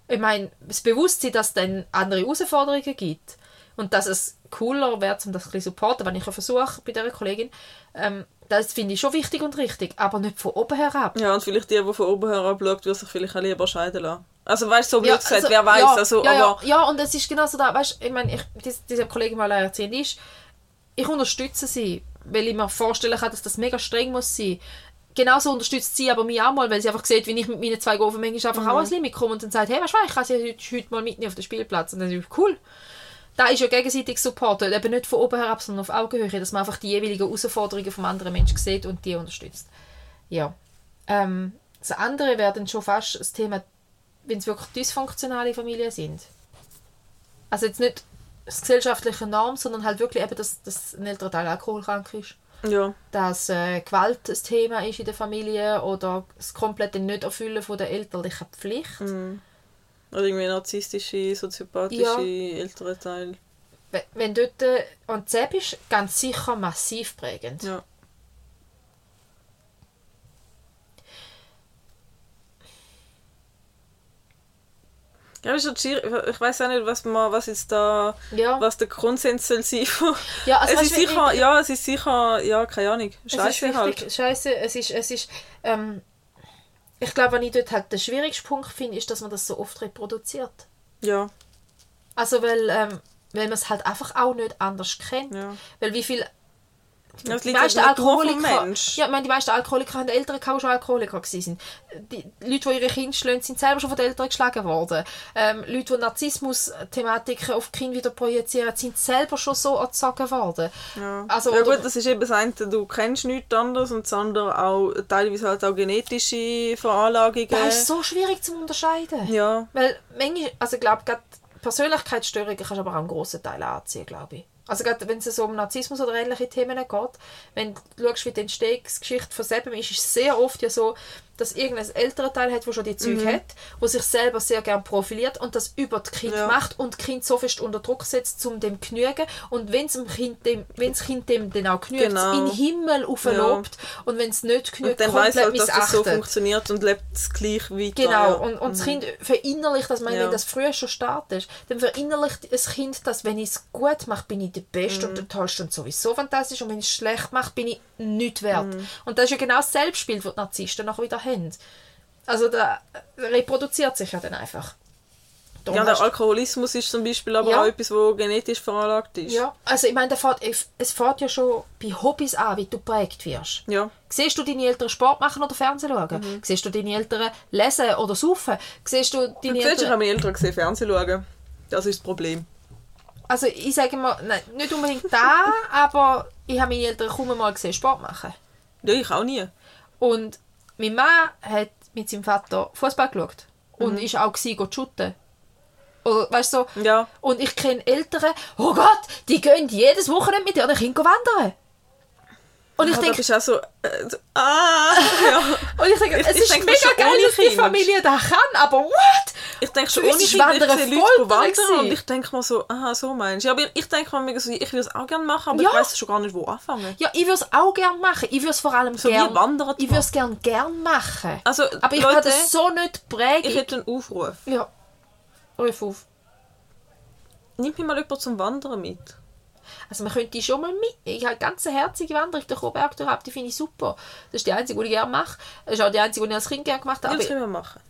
Ich meine, das Bewusstsein, dass es dann andere Herausforderungen gibt und dass es cooler wäre, um das ein bisschen supporten, wenn ich versuche bei dieser Kollegin, ähm, das finde ich schon wichtig und richtig, aber nicht von oben herab. Ja, und vielleicht die, die von oben herab schaut, würde sich vielleicht auch lieber scheiden lassen. Also weißt du, so blöd ja, gesagt, also, wer weiß. Ja, also, ja, aber... ja, ja, und es ist genau so da, weißt du, ich meine, ich, diese, diese Kollegin, die alleinerziehend ist, ich unterstütze sie, weil ich mir vorstellen kann, dass das mega streng muss sein. Genauso unterstützt sie aber mich auch mal, weil sie einfach sieht, wie ich mit meinen zwei Gofen manchmal einfach mhm. auch ans Limit komme und dann sagt, hey, weißt du, ich kann sie heute, heute mal mitnehmen auf den Spielplatz. Und dann ist cool da ist ja gegenseitig Support, eben nicht von oben herab, sondern auf Augenhöhe, dass man einfach die jeweiligen Herausforderungen vom anderen Menschen sieht und die unterstützt. Ja. Ähm, das andere wäre dann schon fast das Thema, wenn es wirklich dysfunktionale Familien sind. Also jetzt nicht das gesellschaftliche Norm, sondern halt wirklich eben, dass, dass ein älterer Teil alkoholkrank ist. Ja. Dass äh, Gewalt ein Thema ist in der Familie oder das komplette Nicht-Erfüllen von der elterlichen Pflicht. Mhm. Oder irgendwie narzisstische, soziopathische ja. ältere Teil. Wenn, du dort an äh, bist, ganz sicher massiv prägend. Ja. Ja, ist schwierig. Ich weiß auch nicht, was man, was jetzt da, ja. was der Konsens soll sein. Ja, also es ist sicher, ja, es ist sicher, ja, keine Ahnung. Scheiße halt. Scheiße, es ist, es ist, ähm, ich glaube, was ich dort halt den schwierigsten Punkt finde, ist, dass man das so oft reproduziert. Ja. Also, weil, ähm, weil man es halt einfach auch nicht anders kennt. Ja. Weil wie viel ja, die meisten Alkoholiker, ja, ich meine, die meisten Alkoholiker haben Eltern die schon Alkoholiker waren. Die Leute, die ihre Kinder schlagen, sind selber schon von den Eltern geschlagen worden. Ähm, Leute, die Narzissmus-Thematiken auf die Kinder wieder projizieren, sind selber schon so erzogen worden. Ja, also, ja gut, das ist eben das eine, du kennst nichts anderes und das andere auch teilweise halt auch genetische Veranlagungen. Das ist so schwierig zu unterscheiden. Ja. Weil manchmal, also ich glaube, Persönlichkeitsstörungen kannst du aber auch einen grossen Teil anziehen, glaube ich. Also gerade wenn es so um Narzissmus oder ähnliche Themen geht, wenn du schaust, wie die Entstehungsgeschichte von selber ist, ist es sehr oft ja so, dass irgendein älterer Teil hat, der schon die Züge mhm. hat, wo sich selber sehr gern profiliert und das über das Kind ja. macht und das Kind so fest unter Druck setzt, um dem genügen und wenn es Kind dem, wenn das Kind dem dann auch genügt, genau. in den Himmel auflobt ja. und wenn es nicht genügt, und dann komplett weiss halt, dass das so funktioniert und lebt es gleich weiter. Genau, ja. und, und mhm. das Kind verinnerlicht, dass man, wenn das früher schon startet, dann verinnerlicht das Kind, dass wenn ich es gut mache, bin ich der Beste mhm. und der Tollste und sowieso fantastisch und wenn ich es schlecht mache, bin ich nicht wert. Mhm. Und das ist ja genau das Selbstbild, das die Narzissten nachher wieder haben. Also da reproduziert sich ja dann einfach. Darum ja, der Alkoholismus ist zum Beispiel aber ja. auch etwas, das genetisch veranlagt ist. Ja, also ich meine, fährt, es fährt ja schon bei Hobbys an, wie du geprägt wirst. Ja. Siehst du deine Eltern Sport machen oder Fernsehen schauen? Mhm. Siehst du deine Eltern lesen oder saufen? Siehst du deine du Eltern... Ich habe meine Eltern gesehen Fernsehen schauen. Das ist das Problem. Also ich sage mal, nein, nicht unbedingt da, *laughs* aber ich habe meine Eltern kaum mal gesehen Sport machen. Ja, ich auch nie. Und mein Mann hat mit seinem Vater Fußball geschaut und mhm. ist auch gewesen, shooten. Oder, weißt du, so. ja. Und ich kenne Eltern, oh Gott, die gehen jedes Wochenende mit ihren Kindern wandern. Und ich denke, auch so, äh, so, ah, *laughs* ja. und ich denke, es ich ist denk, mega geil, dass die Familie das kann, aber what? Ich denke schon, ohne Kind, ich sehe Leute wandern und ich denke mal so, aha, so meinst du. Ja, aber ich denke mal, so, ich würde es auch gerne machen, aber ja. ich weiß schon gar nicht, wo anfangen. Ja, ich würde es auch gerne machen. Ich würde es vor allem so gerne... wandern Ich würde es gerne gern machen. Also, aber ich würde es so nicht prägen. Ich hätte einen Aufruf. Ja. Ruf auf. Nimm mich mal jemand zum Wandern mit. Also man könnte schon mal mit. Ich habe eine ganz herzige Wanderung durch den Berg durch, die finde ich super. Das ist die einzige, die ich gerne mache. Das ist auch die einzige, die ich als Kind gerne gemacht habe. Ja, das können wir machen.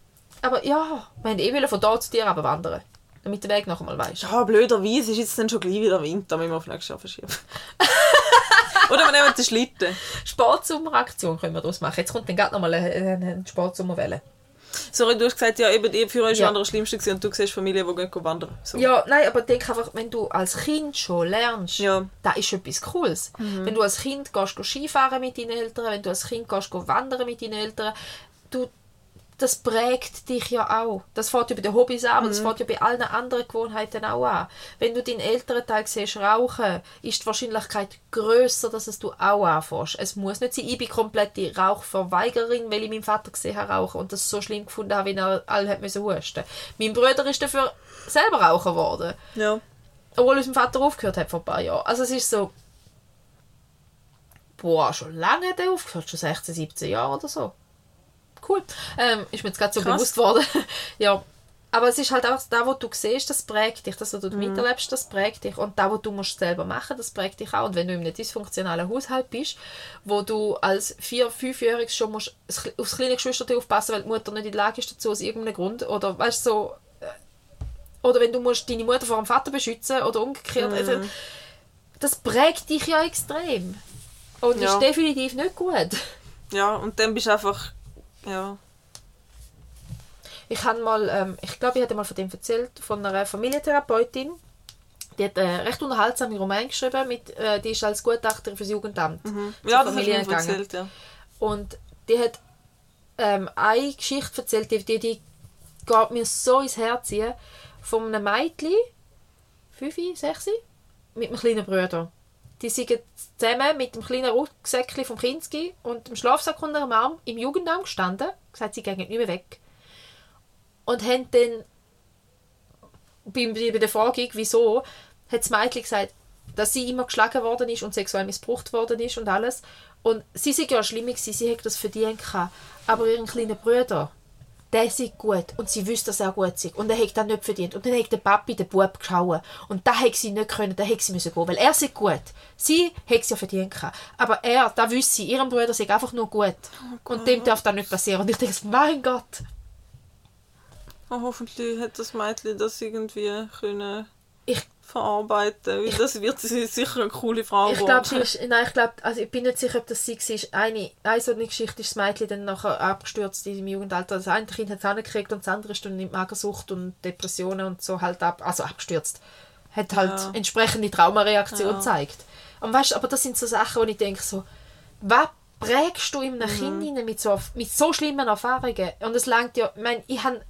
Aber ja, wir wollten eh von dort zu dir aber wandern. Damit der Weg noch einmal weißt. Ja, blöderweise ist jetzt dann schon gleich wieder Winter, wenn wir auf nächstes Jahr verschieben. *laughs* Oder wir nehmen den Schlitten. Sportsommeraktion können wir daraus machen. Jetzt kommt dann gerade nochmal eine, eine Sportsommerwelle. Sorry, du hast gesagt, ja, eben die Führer ist ja. das Schlimmste gewesen, und du siehst Familien, die gehen wandern. So. Ja, nein, aber denk einfach, wenn du als Kind schon lernst, ja. das ist etwas Cooles. Mhm. Wenn du als Kind gehst, gehst Skifahren mit deinen Eltern, wenn du als Kind gehst, gehst wandern mit deinen Eltern, du das prägt dich ja auch. Das fängt bei den Hobbys an, aber das fängt ja bei allen anderen Gewohnheiten auch an. Wenn du deinen älteren Teil siehst, rauchen, ist die Wahrscheinlichkeit größer, dass es du auch anfängst. Es muss nicht sein, ich bin komplette Rauchverweigerin, weil ich meinen Vater gesehen habe rauchen und das so schlimm gefunden habe, wie er alle hat müssen husten. Mein Bruder ist dafür selber Raucher geworden. Ja. Obwohl unser Vater aufgehört hat vor ein paar Jahren. Also es ist so, boah, schon lange hat er aufgehört, schon 16, 17 Jahre oder so. Cool. Ähm, ist mir jetzt gerade so Krass. bewusst worden. *laughs* ja. Aber es ist halt auch da, wo du siehst, das prägt dich. Das, was du Mhm. miterlebst, das prägt dich. Und da, wo du musst selber machen, das prägt dich auch. Und wenn du in einem dysfunktionalen Haushalt bist, wo du als vier-, fünfjähriges schon musst das- aufs kleine Geschwister aufpassen, weil die Mutter nicht in der Lage ist dazu, aus irgendeinem Grund. Oder weißt du, so, äh, oder wenn du musst deine Mutter vor dem Vater beschützen oder umgekehrt. Mhm. Also, das prägt dich ja extrem. Und Ja. ist definitiv nicht gut. Ja, und dann bist du einfach, ja, Ich habe mal, ähm, ich glaube, ich hatte mal von dem erzählt, von einer Familientherapeutin. Die hat einen recht unterhaltsamen Roman geschrieben, mit, äh, die ist als Gutachterin fürs Jugendamt mhm. ja, das hast du Familie mir gegangen. erzählt, ja. Und die hat ähm, eine Geschichte erzählt, die, die, die geht mir so ins Herz von einem Mädchen, 5, 6, mit einem kleinen Bruder. Die sind zusammen mit dem kleinen Rucksäckchen vom Kinski und dem Schlafsack unter dem Arm im Jugendamt gestanden, gesagt, sie gehen nicht mehr weg. Und haben dann bei, bei der Frage, wieso, hat das Mädchen gesagt, dass sie immer geschlagen worden ist und sexuell missbraucht worden ist und alles. Und sie sind ja schlimm gewesen, sie hätte das verdient. Aber ihren kleinen Bruder, der ist gut und sie wüsste, dass er gut ist und er hat das nicht verdient. Und dann hat der Papi den Bub geschaut und da hätte sie nicht können, da hätte sie müssen gehen, weil er ist gut. Sie hätte es ja verdient gehabt. Aber er, da wüsste sie, ihrem Bruder ist einfach nur gut. und dem darf das nicht passieren. Und ich denke, mein Gott, Oh, hoffentlich hat das Mädchen das irgendwie können ich verarbeiten, weil das wird sie sicher eine coole Frau Ich glaube, sie ist, nein, ich glaube, also ich bin nicht sicher, ob das sie war. Eine, eine so eine Geschichte ist das Mädchen dann nachher abgestürzt in im Jugendalter. Das eine Kind hat es angekriegt und das andere ist dann in Magersucht und Depressionen und so halt ab, also abgestürzt. Hat halt Ja. entsprechende Traumareaktion Ja. gezeigt. Und weißt, aber das sind so Sachen, wo ich denke so, was prägst du in einem Mhm. Kind mit so, mit so schlimmen Erfahrungen? Und es langt ja, ich meine, ich habe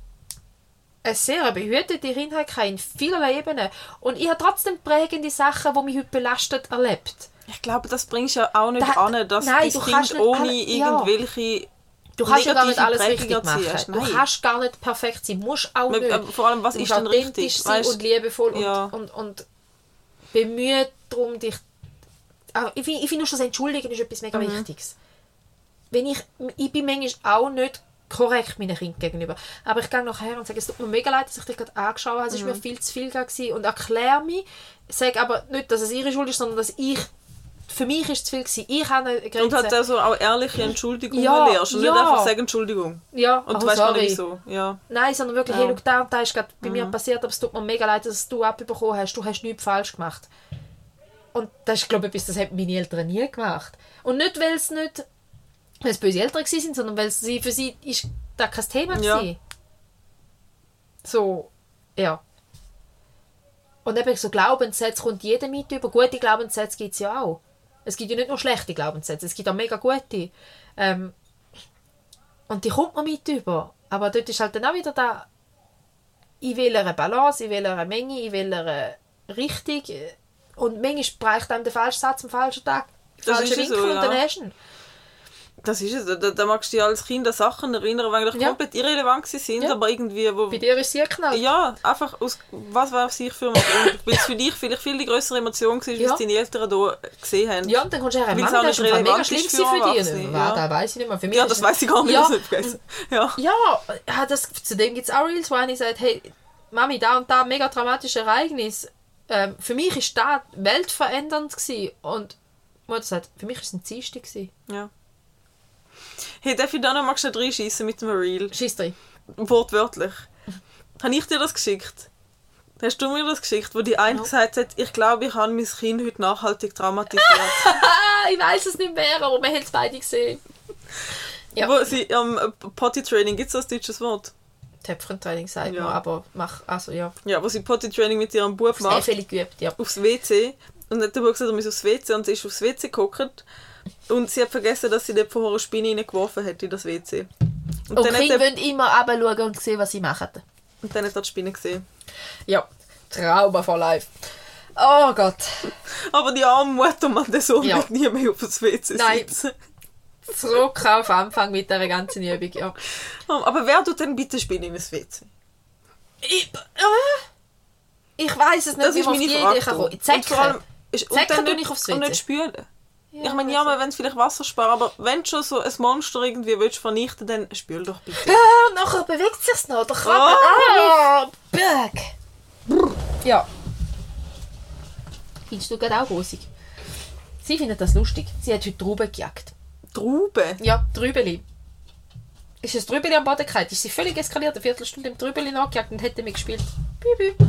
eine sehr behütete Kindheit in vielerlei Ebenen. Und ich habe trotzdem prägende Sachen, die mich heute belastet, erlebt. Ich glaube, das bringst du ja auch nicht Da- an, dass nein, das du Kind ohne alle- ja. irgendwelche Du kannst ja gar nicht alles Prägungen richtig machen. Du kannst gar nicht perfekt sein. Musst auch nicht. vor allem, was ist denn richtig? sein Weißt- und liebevoll Ja. und, und, und bemüht darum, dich... Ich finde, ich finde, das Entschuldigen ist etwas Mhm. mega Wichtiges. Wenn ich, ich bin manchmal auch nicht korrekt meinen Kindern gegenüber. Aber ich gehe nachher und sage, es tut mir mega leid, dass ich dich gerade angeschaut habe, es Mhm. war mir viel zu viel gewesen und erkläre mich. Sage aber nicht, dass es ihre Schuld ist, sondern dass ich... Für mich ist es zu viel gewesen. Ich habe eine Grenze. Und hat also auch ehrliche Entschuldigungen Ja, lernst und ja. nicht einfach sagen Entschuldigung. ja, Und oh, du weißt gar sorry. nicht wieso. Ja. Nein, sondern wirklich, Ja. Mhm. hey, schau, da und da ist gerade bei mir passiert, aber es tut mir mega leid, dass du abbekommen hast. Du hast nichts falsch gemacht. Und das ist, glaube ich, etwas, das haben meine Eltern nie gemacht. Und nicht, weil es nicht weil es böse Eltern sind, sondern weil sie für sie ist da kein Thema Ja. gewesen. So, ja. Und eben so Glaubenssätze kommt jeder mit über. Gute Glaubenssätze gibt es ja auch. Es gibt ja nicht nur schlechte Glaubenssätze, es gibt auch mega gute. Ähm, und die kommt man mit über. Aber dort ist halt dann auch wieder da, ich will eine Balance, ich will eine Menge, ich will eine Richtung. Und manchmal reicht einem der falsche Satz am falschen Tag, Das falsche ist ja Winkel so, und dann ja. hast du ihn. Das ist es. Da, da magst du dich als Kind an Sachen erinnern, die eigentlich Ja. komplett irrelevant sind, Ja. aber irgendwie, wo... Bei dir ist sie geknallt. Ja, einfach aus, was war sich für Grund? Weil es für dich vielleicht viel die größere Emotion war, Ja. als deine Eltern hier gesehen haben. Ja, und dann kommst du her, es auch das ist mega schlimm für für dich. Ja, ja. das weiß ich nicht mehr. Für mich Ja, das es- weiß ich gar nicht, Ja, vergessen. Ja. Ja, ja das, zu dem gibt es auch Reels, wo eine sagt, hey, Mami, da und da, mega dramatisches Ereignis. Ähm, für mich war das weltverändernd. Gewesen. Und Mutter sagt, für mich war es ein Dienstag. gewesen. ja. Hey, darf ich da noch mal schnell reinschiessen mit dem Reel? Schiss drin. Wortwörtlich. Habe ich dir das geschickt? Hast du mir das geschickt, wo die eine Ja. gesagt hat, ich glaube, ich habe mein Kind heute nachhaltig traumatisiert. *laughs* Ich weiß es nicht mehr, aber wir haben es beide gesehen. Ja. Wo sie am Potty-Training, gibt es das deutsches Wort? Töpfchentraining sagt Ja. man, aber mach, also ja. Ja, wo sie Potty-Training mit ihrem Bub Sehr macht. viel geübt, ja. aufs WC und dann hat der Bub gesagt, er muss aufs WC und sie ist aufs WC geguckt und sie hat vergessen, dass sie dort vorher eine Spinne reingeworfen hat in das WC. Und, Und dann, Kinder er, wollen immer runterschauen und sehen, was sie machen. und dann hat er die Spinne gesehen. Ja, Trauma von live. Oh Gott. Aber die arme Mutter und der Sohn Ja. wird nie mehr auf das WC Nein. sitzen. Zurück auf Anfang mit dieser ganzen Übung, ja. Aber wer tut denn bitte Spinne in das WC? Ich, äh, ich weiß es nicht, Das wie ist man meine Frage. Idee kann kommen. Und vor Zecke. allem, ist, und Zecke dann nicht, ich aufs und WC. nicht spülen. Ja, ich meine, ja, also- wenn es vielleicht Wasser sparen, aber wenn du schon so ein Monster irgendwie willst vernichten, dann spül doch bitte. Ah, und nachher bewegt es sich noch. Der krabbelt. Ah, Berg. Ja. Findest du gerade auch rosig? Sie findet das lustig. Sie hat heute Trauben gejagt. Trauben? Ja, Trübeli. Ist ein Trübeli am Boden gefallen? Ist sie völlig eskaliert, eine Viertelstunde im Trübeli nachgejagt und hätte mit gespielt. Bü, bü.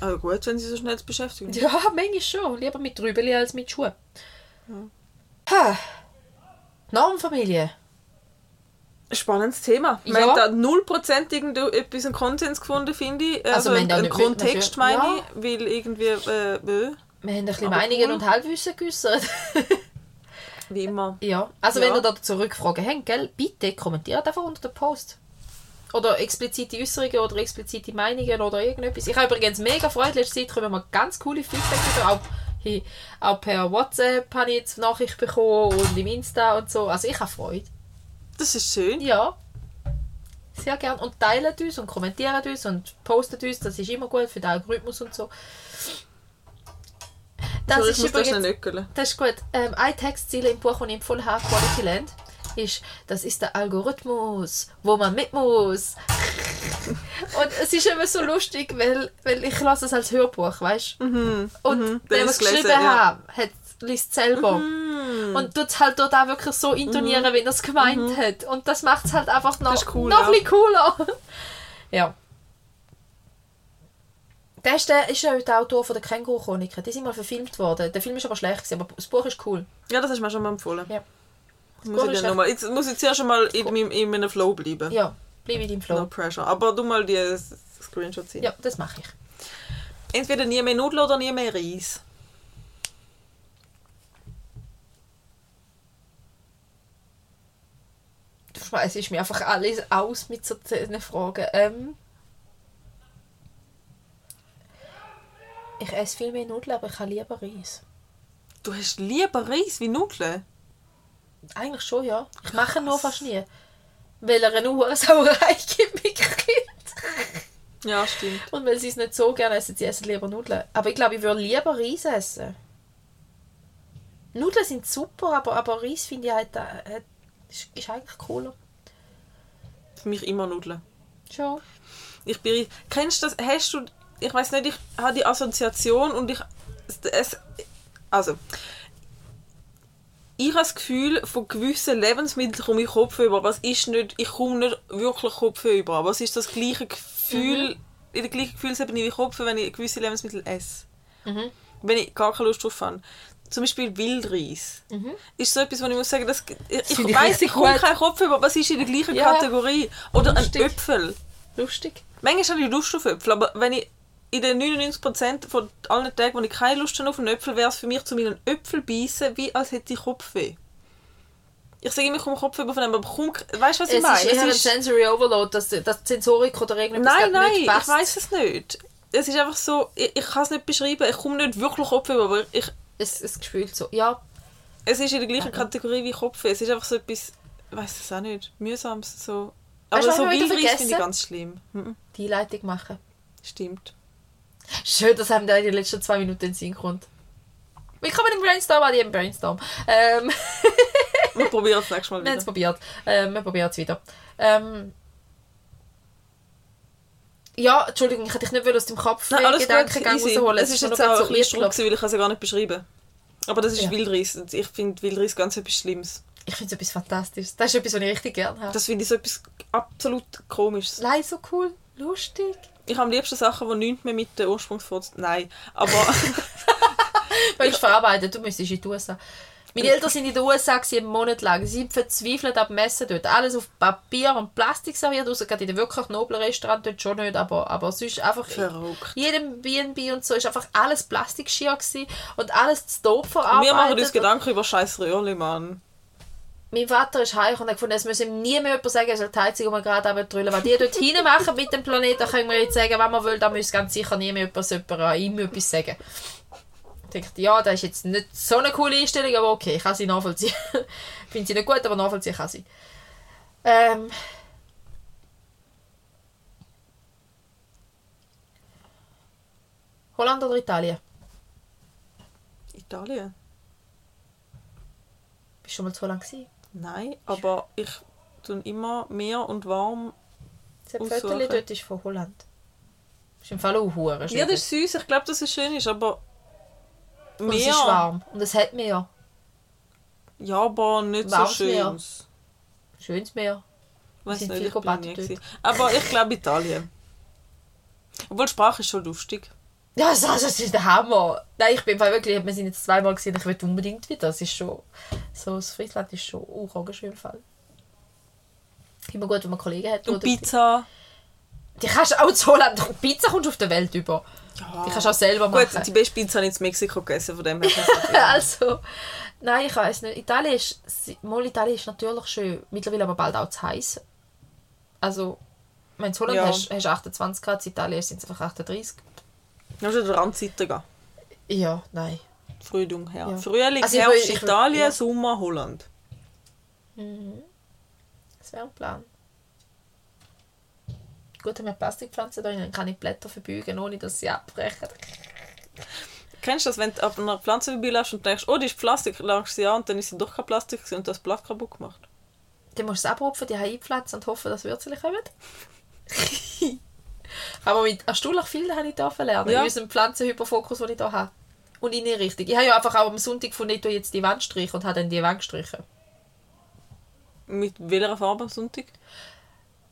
Also gut, wenn sie so schnell zu beschäftigen. Ja, manchmal schon. Lieber mit Trübeli als mit Schuhen. Ha. Normfamilie. Spannendes Thema. Wir Ja. haben da 0% irgendetwas einen Konsens gefunden, finde ich. Also Also, einen, Kontext, meine Ja. ich. Weil irgendwie, äh, äh, Wir haben ein bisschen Aber Meinungen cool. und Halbwissen geäussert. *laughs* wie immer. ja. Also Ja. wenn ihr da Rückfragen habt, gell, bitte kommentiert einfach unter den Post. Oder explizite Äußerungen oder explizite Meinungen oder irgendetwas. Ich habe übrigens mega Freude. Letzte Zeit kommen wir ganz coole Feedback über. Auch, hey, auch per WhatsApp habe ich jetzt Nachricht bekommen und im Insta und so. Also ich habe Freude. Das ist schön. Ja. Sehr gern. Und teilt uns und kommentiert uns und postet uns. Das ist immer gut für den Algorithmus und so. Das Sorry, ist das übrigens... nöckeln. Das ist gut. Ähm, eine Textziele im Buch, das ich empfohlen habe, Quality Land, ist, das ist der Algorithmus, wo man mit muss. und es ist immer so lustig, weil, weil ich lasse es als Hörbuch, weißt du? Mhm. Und mhm. der, was gelesen, geschrieben ja. hat, liest es selber. Mhm. Und tut es halt dort auch wirklich so intonieren, wie er es gemeint hat. Und das macht es halt einfach noch, cool, noch ja. ein bisschen cooler. *laughs* ja. Der ist, der ist ja der Autor von der Känguru-Chroniken. Die sind mal verfilmt worden. Der Film ist aber schlecht, gewesen, aber das Buch ist cool. Ja, das hast du mir schon mal empfohlen. Ja. Muss ich Buch ist dann noch mal, jetzt muss ich zuerst schon mal in, meinem, in meinem Flow bleiben. Ja, bleib in deinem Flow. No pressure. Aber du mal die Screenshots hin. Ja, das mache ich. Entweder nie mehr Nudeln oder nie mehr Reis. Du schmeißt mir einfach alles aus mit so diesen Fragen. Ähm, ich esse viel mehr Nudeln, aber ich habe lieber Reis. Du hast lieber Reis wie Nudeln? Eigentlich schon, ja. Ich mache ihn nur fast nie. Weil er eine hohe Sauerei gibt mit Kind. Ja, stimmt. Und weil sie es nicht so gerne essen, sie essen lieber Nudeln. Aber ich glaube, ich würde lieber Reis essen. Nudeln sind super, aber, aber Reis finde ich halt, äh, ist, ist eigentlich cooler. Für mich immer Nudeln. Schon. Ich bin. Kennst du das? Hast du. Ich weiß nicht, ich habe die Assoziation und ich. Es, also. Ich habe das Gefühl, von gewissen Lebensmitteln komme ich Kopf über, aber es ist nicht, ich komme nicht wirklich Kopf über. Aber es ist das gleiche Gefühl, in der gleichen Gefühlsebene wie Kopf, wenn ich gewisse Lebensmittel esse. Mhm. Wenn ich gar keine Lust drauf habe. Zum Beispiel Wildreis. Ist so etwas, wo ich muss sagen, das, ich, ich finde ich komme keinen Kopf über, aber es ist in der gleichen Ja. Kategorie. Oder ein Lustig. Äpfel. Lustig. Manchmal habe ich Lust auf Äpfel, aber wenn ich in den 99% von allen Tagen, wo ich keine Lust habe auf einen Äpfel, wäre es für mich zu meinen Äpfel beißen, wie als hätte ich Kopfweh. Ich sage immer, ich komme Kopfweh von dem, aber komm, weißt du, was ich Es meine? ist ein Es ist- Sensory Overload, dass das Sensorik oder irgendetwas nein, nein, nicht ich passt. weiß es nicht. Es ist einfach so, ich, ich kann es nicht beschreiben, ich komme nicht wirklich Kopfweh, aber ich, Es, es gefühlt so. Ja, es ist in der gleichen Kategorie wie Kopfweh. Es ist einfach so etwas, ich weiß es auch nicht, mühsames, so. Aber Weißt so ich Wildreis finde ich ganz schlimm. Mhm, die Leitung machen. Stimmt. Schön, dass einem da in den letzten zwei Minuten in den Sinn kommt. Willkommen im Brainstorm, an jedem Brainstorm. Ähm, *laughs* Wir probieren es nächstes Mal wir haben es wieder. probiert. Ähm, wir probieren es wieder. Ähm, ja, Entschuldigung, ich hätte dich nicht aus dem Kopf Nein, alles Gedankengang rausholen. Es ist jetzt auch so ein bisschen weil ich kann es ja gar nicht beschreiben. Aber das ist Ja. Wildreis. Ich finde Wildreis ganz etwas Schlimmes. Ich finde es etwas Fantastisches. Das ist etwas, was ich richtig gerne habe. Das finde ich so etwas absolut Komisches. Leise so cool, lustig. Ich habe am liebsten Sachen, die nichts mehr mit der Ursprungsform... Nein, aber... *laughs* Weil ich verarbeiten, du müsstest in die USA. Meine Eltern sind in den USA einen Monat lang. Sie sind verzweifelt ab Messen dort. Alles auf Papier und Plastik serviert, außer gerade in den wirklich noblen Restaurant dort schon nicht, aber, aber sonst einfach... Verrückt. jedem B&B und so ist einfach alles Plastikgeschirr gewesen und alles zu doof Wir machen uns verarbeitet. Gedanken über scheiß Röhrli, Mann. Mein Vater ist heim und hat gefunden, es müsse ihm nie mehr jemand sagen, er soll die Heizung um gerade abdrüllen. Was die dort hinten machen mit dem Planeten, können wir jetzt sagen, wenn man will, da muss ganz sicher nie mehr jemand, jemand an ihm etwas sagen. Ich dachte, ja, das ist jetzt nicht so eine coole Einstellung, aber okay, ich kann sie nachvollziehen. *laughs* Finde sie nicht gut, aber nachvollziehen kann sie. Ähm, Holland oder Italien? Italien? Bist du schon mal zu Holland gewesen? Nein, aber ich tue immer mehr und warm. Das. Foto dort ist von Holland. Ist im Fall auch hure schön. Ja, das ist süß. Ich glaube, dass es schön ist, aber Und es mehr. ist warm. Und es hat Meer. Ja, aber nicht Warmes so Meer. schön. Schönes Meer. Weiß sind nicht, viel ich bin nie. Aber ich glaube Italien. Obwohl Sprache ist schon lustig. Ja, das, das ist der Hammer. Nein, ich bin im wirklich, wir sind jetzt zweimal gesehen, ich will unbedingt wieder. Das ist schon, so das Friesland ist schon auch ein schöner Fall. Immer gut, wenn man Kollegen hat. Und Pizza. Die kannst du auch zu Holland, Pizza kommst du auf der Welt über. Ja. Die kannst du auch selber Gut, machen. die beste Pizza habe ich in Mexiko gegessen, von dem her. *laughs* also, nein, ich weiß nicht. Italien ist, mal Italien ist natürlich schön, mittlerweile aber bald auch zu heiß. Also, wenn du in Holland Ja. hast, hast du 28 Grad, in Italien sind es einfach 38. Dann musst du den Randseite gehen. Ja, nein. Frühling, ja. Ja. Frühling, Also Herbst, will- ich will- Italien, ja. Sommer, Holland. Das wäre ein Plan. Gut, haben wir Plastikpflanzen da, dann kann ich Blätter verbeugen, ohne dass sie abbrechen. Kennst du das, wenn du auf einer Pflanze vorbeiläufst und denkst, oh, die ist Plastik, langst sie an und dann ist sie doch kein Plastik und das Blatt kaputt gemacht? Dann musst du es abrupfen, die einpflanzen und hoffen, dass Würzchen kommen. *laughs* Aber mit erstaunlich viel habe ich da lernen. Ja. In unserem Pflanzenhyperfokus, den ich hier habe. Und in die Richtung. Ich habe ja einfach auch am Sonntag ich tue jetzt die Wand streichen und habe dann die Wand gestrichen. Mit welcher Farbe am Sonntag?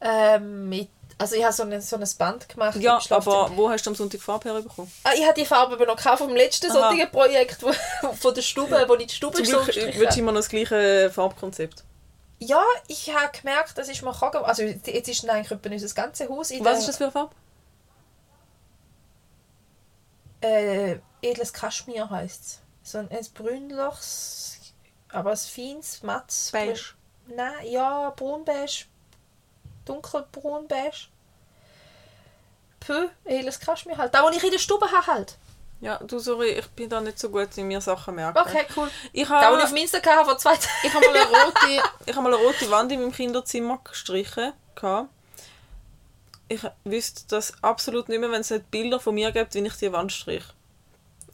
Ähm, mit, also ich habe so ein, so ein Band gemacht. Ja, aber wo hast du am Sonntag Farbe herbekommen? Ah, ich habe die Farbe aber noch gekauft vom letzten Aha. Projekt wo, *laughs* von der Stube, wo ich die Stube Zum so Glück gestrichen wird habe. immer noch das gleiche Farbkonzept. Ja, ich habe gemerkt, das ist mir gegangen. Also jetzt ist eigentlich etwa unser ganzes Haus in Was ist das für eine Farbe? Äh, edles Kaschmir heisst es. So ein, ein Brünlochs, aber ein feines, mattes. Beige. Nein, ja, braunbeige. Dunkelbraunbeige. Pö, edles Kaschmir halt. Da, wo ich in der Stube habe halt. Ja, du, sorry, ich bin da nicht so gut in mir Sachen merken. Okay, cool. Ich habe auf Insta hatte vor zwei Tagen. *laughs* ich habe mal, eine rote- ich habe mal eine rote Wand in meinem Kinderzimmer gestrichen. gehabt. Ich wüsste das absolut nicht mehr, wenn es nicht Bilder von mir gibt, wie ich die Wand strich.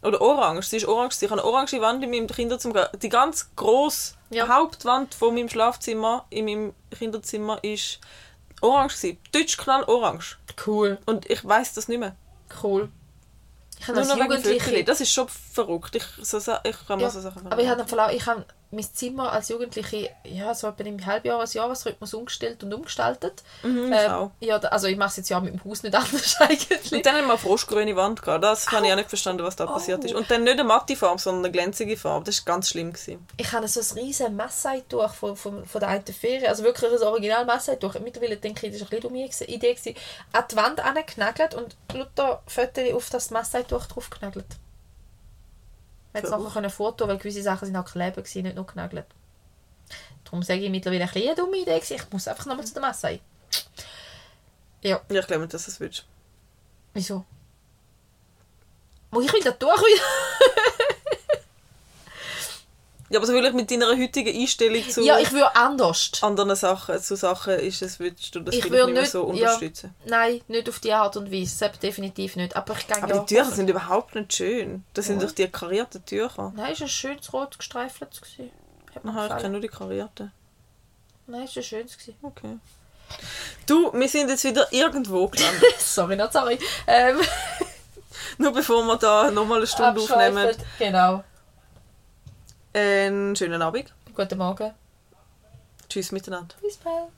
Oder orange, sie ist orange. Ich habe eine orange Wand in meinem Kinderzimmer. Die ganz grosse Ja. Hauptwand von meinem Schlafzimmer in meinem Kinderzimmer ist orange. Deutsch knall orange. Cool. Und ich weiß das nicht mehr. Cool. Ich habe Nur noch wegen Jugendliche... Das ist schon verrückt. Ich, so, ich kann mir Ja, so Sachen aber ich habe auch, ich habe mein Zimmer als Jugendliche ja, so etwa im Halbjahres Jahresrhythmus umgestellt und umgestaltet. Mhm, ich Ähm, ja, also ich mache es jetzt ja mit dem Haus nicht *laughs* anders eigentlich. Und dann haben wir eine froschgrüne Wand gehabt. Das habe ich auch nicht verstanden, was da passiert ist. Und dann nicht eine matte Farbe, sondern eine glänzige Farbe. Das war ganz schlimm. Gewesen. Ich habe so ein riesen Massai-Tuch von, von, von der einen Ferie, also wirklich ein original Massai-Tuch. Mittlerweile denke ich, das war ein bisschen dumme gewesen- Idee, gewesen. an die Wand angeknagelt und lauter Fotos auf das Massai-Tuch draufgenagelt. Hat es nachher können Foto, weil gewisse Sachen sind auch kleben, gewesen, nicht nur genagelt. Darum sage ich mittlerweile ein bisschen eine dumme Idee. gewesen. Ich muss einfach nochmal zu der Massai. Ja, Ja, ich glaube nicht, dass du es willst. wieso? Muss ich wieder durch *laughs* wieder? Ja, aber so vielleicht mit deiner heutigen Einstellung zu Ja, ich würde anders. anderen Sachen, zu Sachen ist es, würdest du das Ich vielleicht nicht mehr so ja, unterstützen. Nein, nicht auf die Art und Weise. Selbst definitiv nicht. Aber ich Aber ja... die Tücher sind überhaupt nicht schön. Das sind Ja. doch die karierten Tücher. Nein, es war ein schönes rot gestreifeltes. Aha, ich kenne nur die karierten. Nein, es war ein schönes. Okay. Du, wir sind jetzt wieder irgendwo gelandet. *laughs* sorry, not sorry. Ähm, nur bevor wir da nochmal eine Stunde aufnehmen. Genau. Einen schönen Abend. Guten Morgen. Tschüss miteinander. Bis bald.